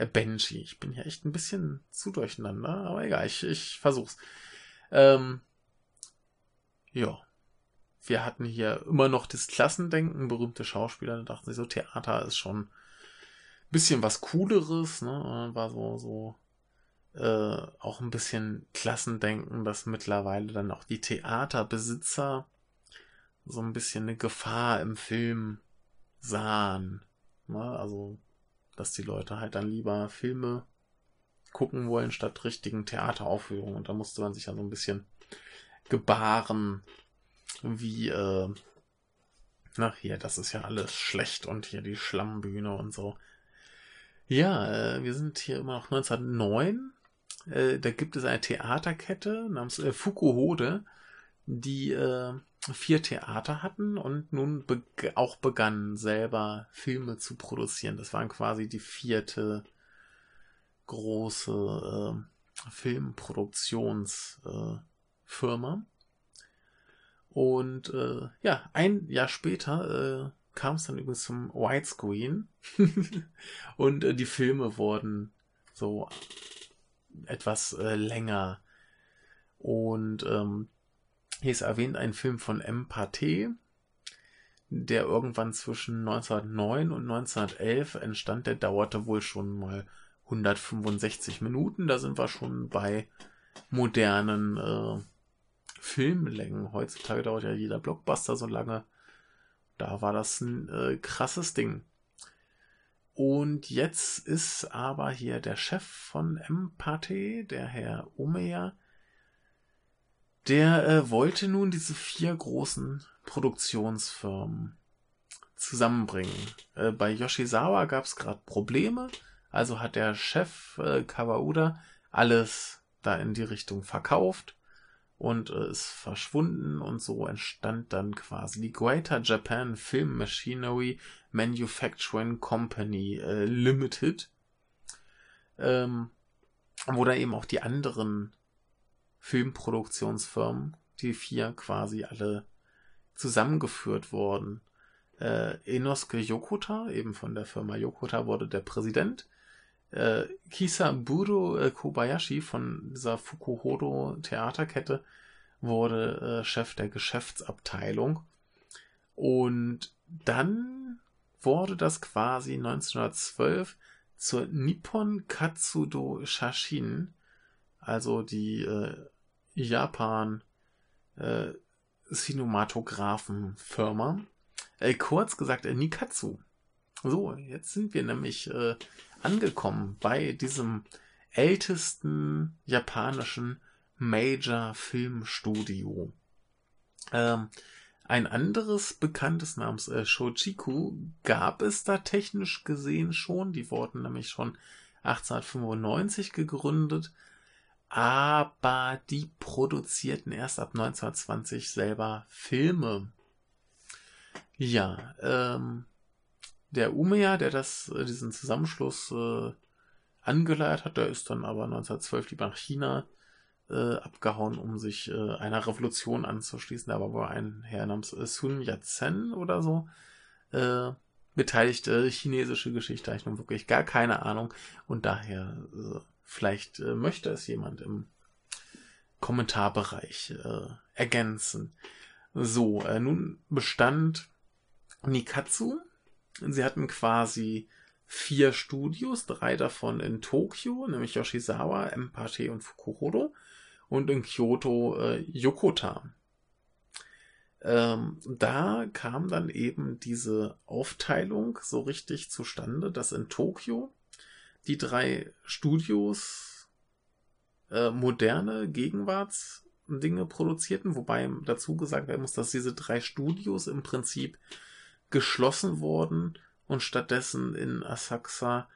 Benji. Ich bin hier echt ein bisschen zu durcheinander, aber egal, ich, ich versuch's. Ähm, ja. Wir hatten hier immer noch das Klassendenken, berühmte Schauspieler, da dachten sie so, Theater ist schon bisschen was Cooleres, ne? War so, so äh, auch ein bisschen Klassendenken, dass mittlerweile dann auch die Theaterbesitzer so ein bisschen eine Gefahr im Film sahen. Ne? Also, dass die Leute halt dann lieber Filme gucken wollen, statt richtigen Theateraufführungen. Und da musste man sich ja so ein bisschen gebaren, wie, äh, na, hier, das ist ja alles schlecht und hier die Schlammbühne und so. Ja, äh, wir sind hier immer noch 1909. Äh, da gibt es eine Theaterkette namens äh, Fukuhode, die äh, vier Theater hatten und nun be auch begannen, selber Filme zu produzieren. Das waren quasi die vierte große äh, Filmproduktionsfirma. Und äh, ja, ein Jahr später äh, kam es dann übrigens zum Widescreen *laughs* und äh, die Filme wurden so etwas äh, länger. Und ähm, hier ist erwähnt ein Film von M. Pathé, der irgendwann zwischen 1909 und 1911 entstand. Der dauerte wohl schon mal 165 Minuten. Da sind wir schon bei modernen äh, Filmlängen. Heutzutage dauert ja jeder Blockbuster so lange. Da war das ein äh, krasses Ding. Und jetzt ist aber hier der Chef von Empathy, der Herr Omeyer, der äh, wollte nun diese vier großen Produktionsfirmen zusammenbringen. Äh, bei Yoshizawa gab es gerade Probleme, also hat der Chef äh, Kawauda alles da in die Richtung verkauft und äh, ist verschwunden und so entstand dann quasi die Greater Japan Film Machinery Manufacturing Company äh, Limited, ähm, wo da eben auch die anderen Filmproduktionsfirmen, die vier quasi alle zusammengeführt wurden. Äh, Enosuke Yokota, eben von der Firma Yokota, wurde der Präsident. Äh, Kisaburo äh, Kobayashi von dieser Fukuhodo Theaterkette wurde äh, Chef der Geschäftsabteilung. Und dann wurde das quasi 1912 zur Nippon Katsudo Shashin, also die äh, Japan äh, Cinematographenfirma. Äh, kurz gesagt, äh, Nikatsu. So, jetzt sind wir nämlich äh, angekommen bei diesem ältesten japanischen Major Filmstudio. Ähm, ein anderes bekanntes namens äh, Shochiku gab es da technisch gesehen schon. Die wurden nämlich schon 1895 gegründet, aber die produzierten erst ab 1920 selber Filme. Ja, ähm, der Umeya, der das, äh, diesen Zusammenschluss äh, angeleiert hat, der ist dann aber 1912 lieber nach China äh, abgehauen, um sich äh, einer Revolution anzuschließen. Da war wohl ein Herr namens äh, Sun Yat-sen oder so äh, beteiligte chinesische Geschichte. Ich nun wirklich gar keine Ahnung und daher äh, vielleicht möchte es jemand im Kommentarbereich ergänzen. So, nun bestand Nikatsu Sie hatten quasi vier Studios, drei davon in Tokio, nämlich Yoshizawa, Empate und Fukuhodo und in Kyoto äh, Yokota. Ähm, da kam dann eben diese Aufteilung so richtig zustande, dass in Tokio die drei Studios äh, moderne Gegenwartsdinge produzierten, wobei dazu gesagt werden muss, dass diese drei Studios im Prinzip geschlossen worden und stattdessen in Asakusa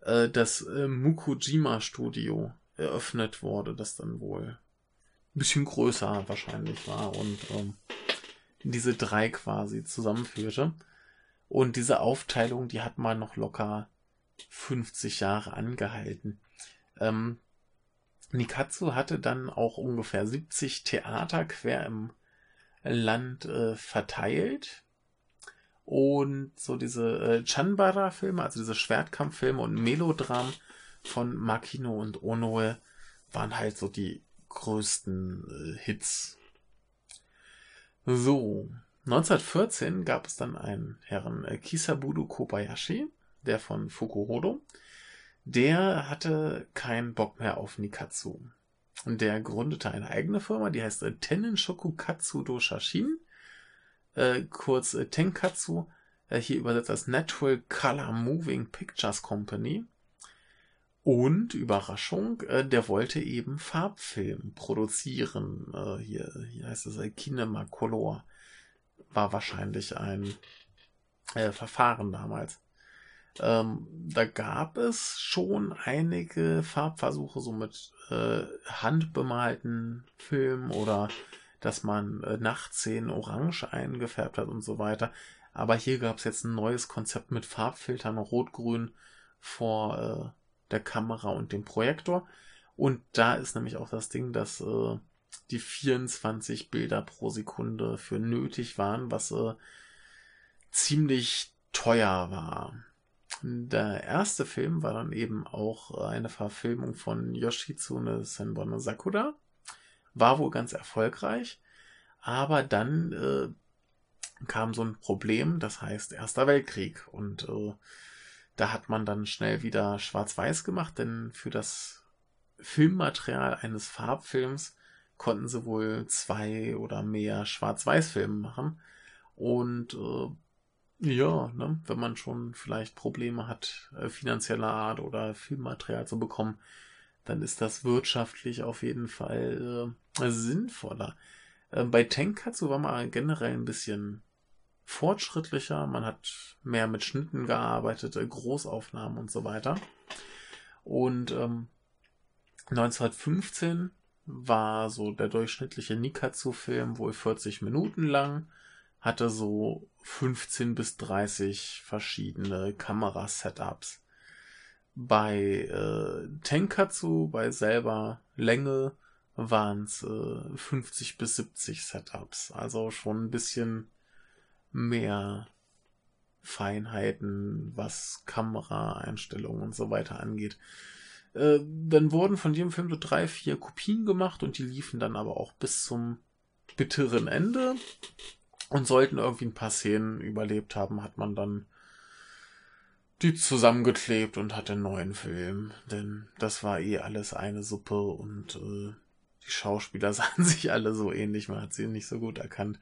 äh, das äh, Mukujima Studio eröffnet wurde, das dann wohl ein bisschen größer wahrscheinlich war und ähm, diese drei quasi zusammenführte. Und diese Aufteilung, die hat mal noch locker 50 Jahre angehalten. Ähm, Nikatsu hatte dann auch ungefähr 70 Theater quer im Land äh, verteilt, und so diese äh, Chanbara-Filme, also diese Schwertkampffilme und Melodram von Makino und Onoe waren halt so die größten äh, Hits. So, 1914 gab es dann einen Herrn äh, Kisabudu Kobayashi, der von Fukuhodo. Der hatte keinen Bock mehr auf Nikatsu. Und der gründete eine eigene Firma, die heißt äh, Tennenshoku Katsudo Shashin äh, kurz äh, Tenkatsu, äh, hier übersetzt als Natural Color Moving Pictures Company. Und Überraschung, äh, der wollte eben Farbfilm produzieren. Äh, hier, hier heißt es äh, Kinemacolor. War wahrscheinlich ein Verfahren damals. Ähm, da gab es schon einige Farbversuche, so mit handbemalten Filmen oder dass man äh, Nachtszenen orange eingefärbt hat und so weiter. Aber hier gab es jetzt ein neues Konzept mit Farbfiltern rot-grün vor äh, der Kamera und dem Projektor. Und da ist nämlich auch das Ding, dass äh, die 24 Bilder pro Sekunde für nötig waren, was äh, ziemlich teuer war. Der erste Film war dann eben auch eine Verfilmung von Yoshitsune Senbon Sakura. War wohl ganz erfolgreich, aber dann äh, kam so ein Problem, das heißt Erster Weltkrieg. Und äh, da hat man dann schnell wieder schwarz-weiß gemacht, denn für das Filmmaterial eines Farbfilms konnten sie wohl zwei oder mehr Schwarz-Weiß-Filme machen. Und äh, ja, ne, wenn man schon vielleicht Probleme hat, äh, finanzieller Art oder Filmmaterial zu bekommen, dann ist das wirtschaftlich auf jeden Fall äh, sinnvoller. Äh, bei Tenkatsu war man generell ein bisschen fortschrittlicher, man hat mehr mit Schnitten gearbeitet, äh, Großaufnahmen und so weiter. Und ähm, 1915 war so der durchschnittliche Nikatsu-Film wohl 40 Minuten lang hatte so 15 bis 30 verschiedene Kamerasetups. Bei äh, Tenkatsu, bei selber Länge, waren es äh, 50 bis 70 Setups. Also schon ein bisschen mehr Feinheiten, was Kameraeinstellungen und so weiter angeht. Äh, dann wurden von jedem Film so drei, vier Kopien gemacht und die liefen dann aber auch bis zum bitteren Ende. Und sollten irgendwie ein paar Szenen überlebt haben, hat man dann die zusammengeklebt und hat einen neuen Film. Denn das war eh alles eine Suppe und äh, die Schauspieler *laughs* sahen sich alle so ähnlich, man hat sie nicht so gut erkannt.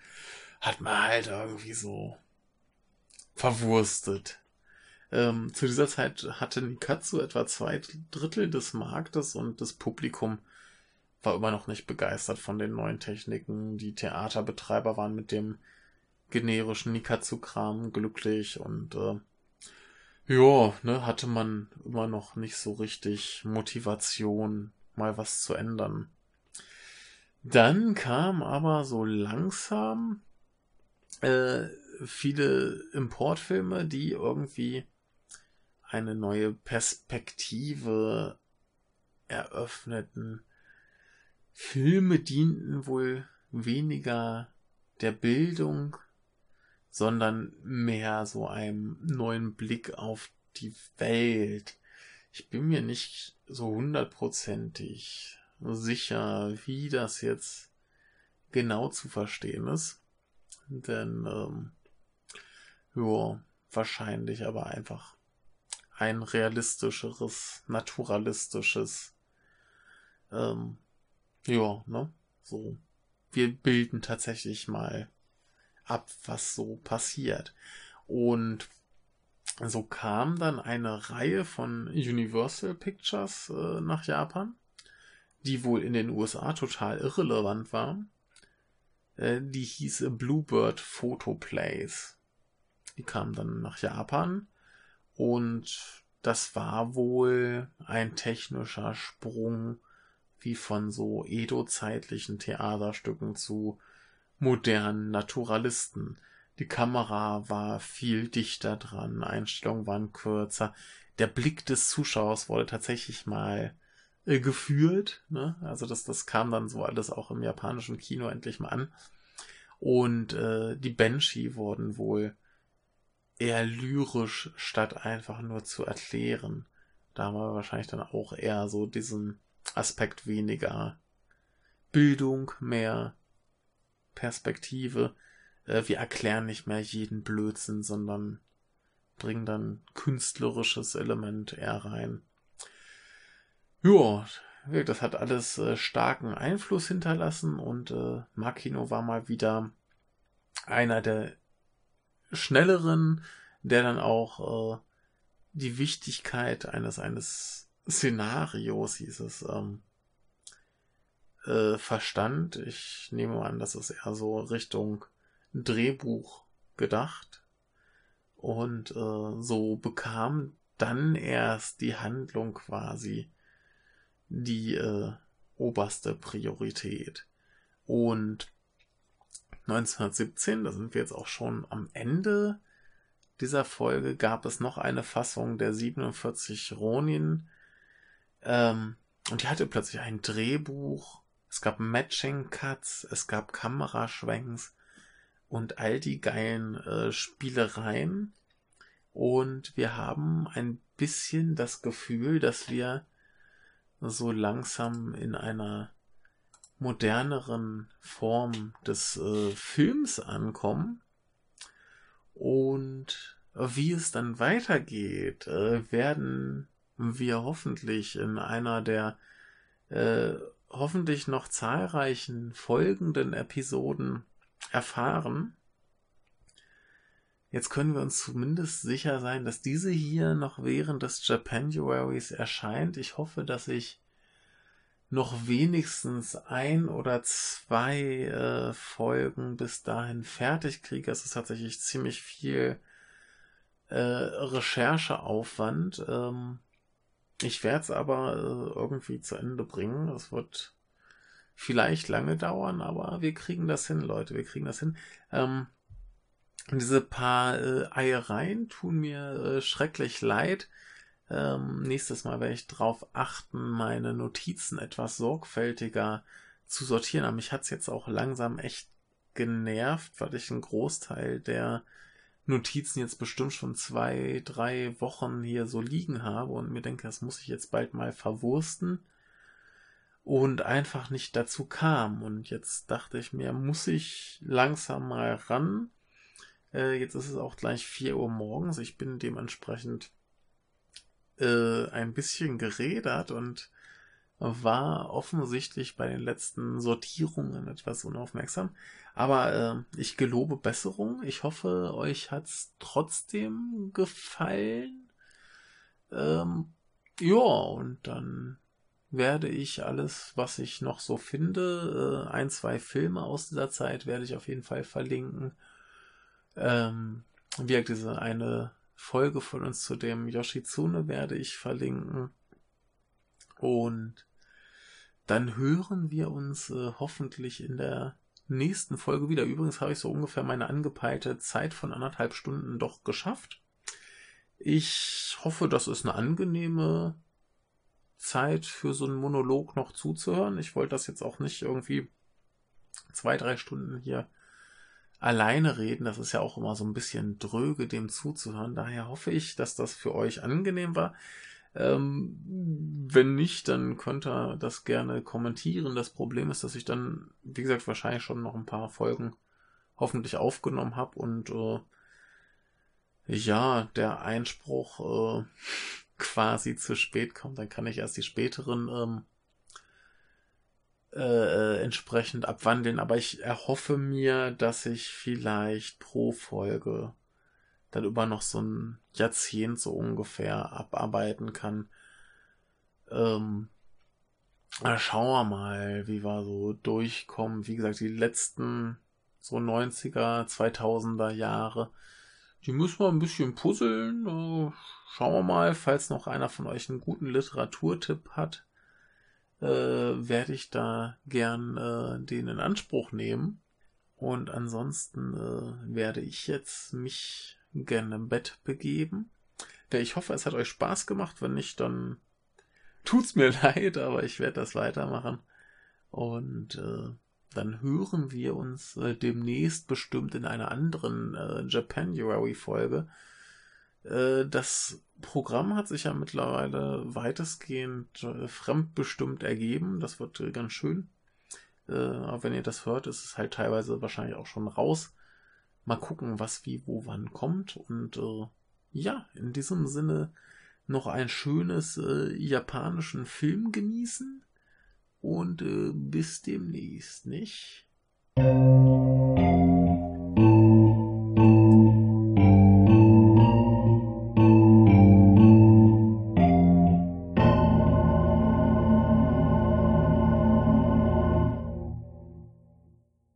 Hat man halt irgendwie so verwurstet. Ähm, zu dieser Zeit hatte Nikatsu etwa zwei Drittel des Marktes und das Publikum war immer noch nicht begeistert von den neuen Techniken. Die Theaterbetreiber waren mit dem generischen Nikatsu-Kram glücklich und äh, ja, ne, hatte man immer noch nicht so richtig Motivation, mal was zu ändern. Dann kam aber so langsam äh, viele Importfilme, die irgendwie eine neue Perspektive eröffneten. Filme dienten wohl weniger der Bildung sondern mehr so einem neuen Blick auf die Welt. Ich bin mir nicht so hundertprozentig sicher, wie das jetzt genau zu verstehen ist. Denn, ähm, ja, wahrscheinlich aber einfach ein realistischeres, naturalistisches, ähm, ja, ne, so. Wir bilden tatsächlich mal ab, was so passiert. Und so kam dann eine Reihe von Universal Pictures äh, nach Japan, die wohl in den USA total irrelevant war. Äh, die hieß Bluebird Photoplays. Die kam dann nach Japan und das war wohl ein technischer Sprung wie von so Edo-zeitlichen Theaterstücken zu modernen Naturalisten. Die Kamera war viel dichter dran, Einstellungen waren kürzer. Der Blick des Zuschauers wurde tatsächlich mal äh, geführt. Ne? Also das, das kam dann so alles auch im japanischen Kino endlich mal an. Und äh, die Banshee wurden wohl eher lyrisch, statt einfach nur zu erklären. Da haben wir wahrscheinlich dann auch eher so diesen Aspekt weniger Bildung, mehr Perspektive. Äh, wir erklären nicht mehr jeden Blödsinn, sondern bringen dann künstlerisches Element eher rein. Ja, das hat alles äh, starken Einfluss hinterlassen und äh, Makino war mal wieder einer der schnelleren, der dann auch äh, die Wichtigkeit eines eines Szenarios, hieß es, ähm, äh, verstand. Ich nehme an, das ist eher so Richtung Drehbuch gedacht. Und äh, so bekam dann erst die Handlung quasi die äh, oberste Priorität. Und 1917, da sind wir jetzt auch schon am Ende dieser Folge, gab es noch eine Fassung der 47 Ronin. Ähm, und die hatte plötzlich ein Drehbuch, es gab Matching Cuts, es gab Kameraschwenks und all die geilen äh, Spielereien. Und wir haben ein bisschen das Gefühl, dass wir so langsam in einer moderneren Form des äh, Films ankommen. Und wie es dann weitergeht, äh, werden wir hoffentlich in einer der äh, hoffentlich noch zahlreichen folgenden Episoden erfahren. Jetzt können wir uns zumindest sicher sein, dass diese hier noch während des Japanuaries erscheint. Ich hoffe, dass ich noch wenigstens ein oder zwei äh, Folgen bis dahin fertig kriege. Es ist tatsächlich ziemlich viel äh, Rechercheaufwand. Ähm, ich werde es aber äh, irgendwie zu Ende bringen. Es wird vielleicht lange dauern, aber wir kriegen das hin, Leute. Wir kriegen das hin. Ähm, diese paar äh, Eiereien tun mir äh, schrecklich leid. Ähm, nächstes Mal werde ich darauf achten, meine Notizen etwas sorgfältiger zu sortieren. Aber mich hat's jetzt auch langsam echt genervt, weil ich einen Großteil der Notizen jetzt bestimmt schon zwei, drei Wochen hier so liegen habe und mir denke, das muss ich jetzt bald mal verwursten und einfach nicht dazu kam. Und jetzt dachte ich mir, muss ich langsam mal ran äh, jetzt ist es auch gleich 4 Uhr morgens. Ich bin dementsprechend äh, ein bisschen gerädert und war offensichtlich bei den letzten Sortierungen etwas unaufmerksam. Aber äh, ich gelobe Besserung. Ich hoffe, euch hat's trotzdem gefallen. Ähm, ja, und dann werde ich alles, was ich noch so finde, äh, ein, zwei Filme aus dieser Zeit werde ich auf jeden Fall verlinken. Ähm, wie diese eine Folge von uns zu dem Yoshitsune werde ich verlinken. Und dann hören wir uns äh, hoffentlich in der nächsten Folge wieder. Übrigens habe ich so ungefähr meine angepeilte Zeit von anderthalb Stunden doch geschafft. Ich hoffe, das ist eine angenehme Zeit für so einen Monolog noch zuzuhören. Ich wollte das jetzt auch nicht irgendwie zwei, drei Stunden hier alleine reden, das ist ja auch immer so ein bisschen dröge, dem zuzuhören. Daher hoffe ich, dass das für euch angenehm war. Ähm, wenn nicht, dann könnt ihr das gerne kommentieren. Das Problem ist, dass ich dann, wie gesagt, wahrscheinlich schon noch ein paar Folgen hoffentlich aufgenommen habe und äh, ja, der Einspruch äh, *laughs* quasi zu spät kommt, dann kann ich erst die späteren ähm, äh, entsprechend abwandeln, aber ich erhoffe mir, dass ich vielleicht pro Folge dann über noch so ein Jahrzehnt so ungefähr abarbeiten kann. Ähm, schauen wir mal, wie wir so durchkommen. Wie gesagt, die letzten so 90er, 2000er Jahre, die müssen wir ein bisschen puzzeln. Äh, schauen wir mal, falls noch einer von euch einen guten Literaturtipp hat äh, werde ich da gern äh, den in Anspruch nehmen. Und ansonsten äh, werde ich jetzt mich gerne im Bett begeben. Ja, ich hoffe, es hat euch Spaß gemacht. Wenn nicht, dann tut's mir *laughs* leid, aber ich werde das weitermachen. Und äh, dann hören wir uns äh, demnächst bestimmt in einer anderen äh, Japanuary-Folge. Äh, das Programm hat sich ja mittlerweile weitestgehend äh, fremdbestimmt ergeben. Das wird äh, ganz schön. aber wenn ihr das hört, ist es halt teilweise wahrscheinlich auch schon raus. Mal gucken, was wie wo wann kommt. Und ja, in diesem Sinne noch ein schönes japanischen Film genießen. Und bis demnächst, nicht?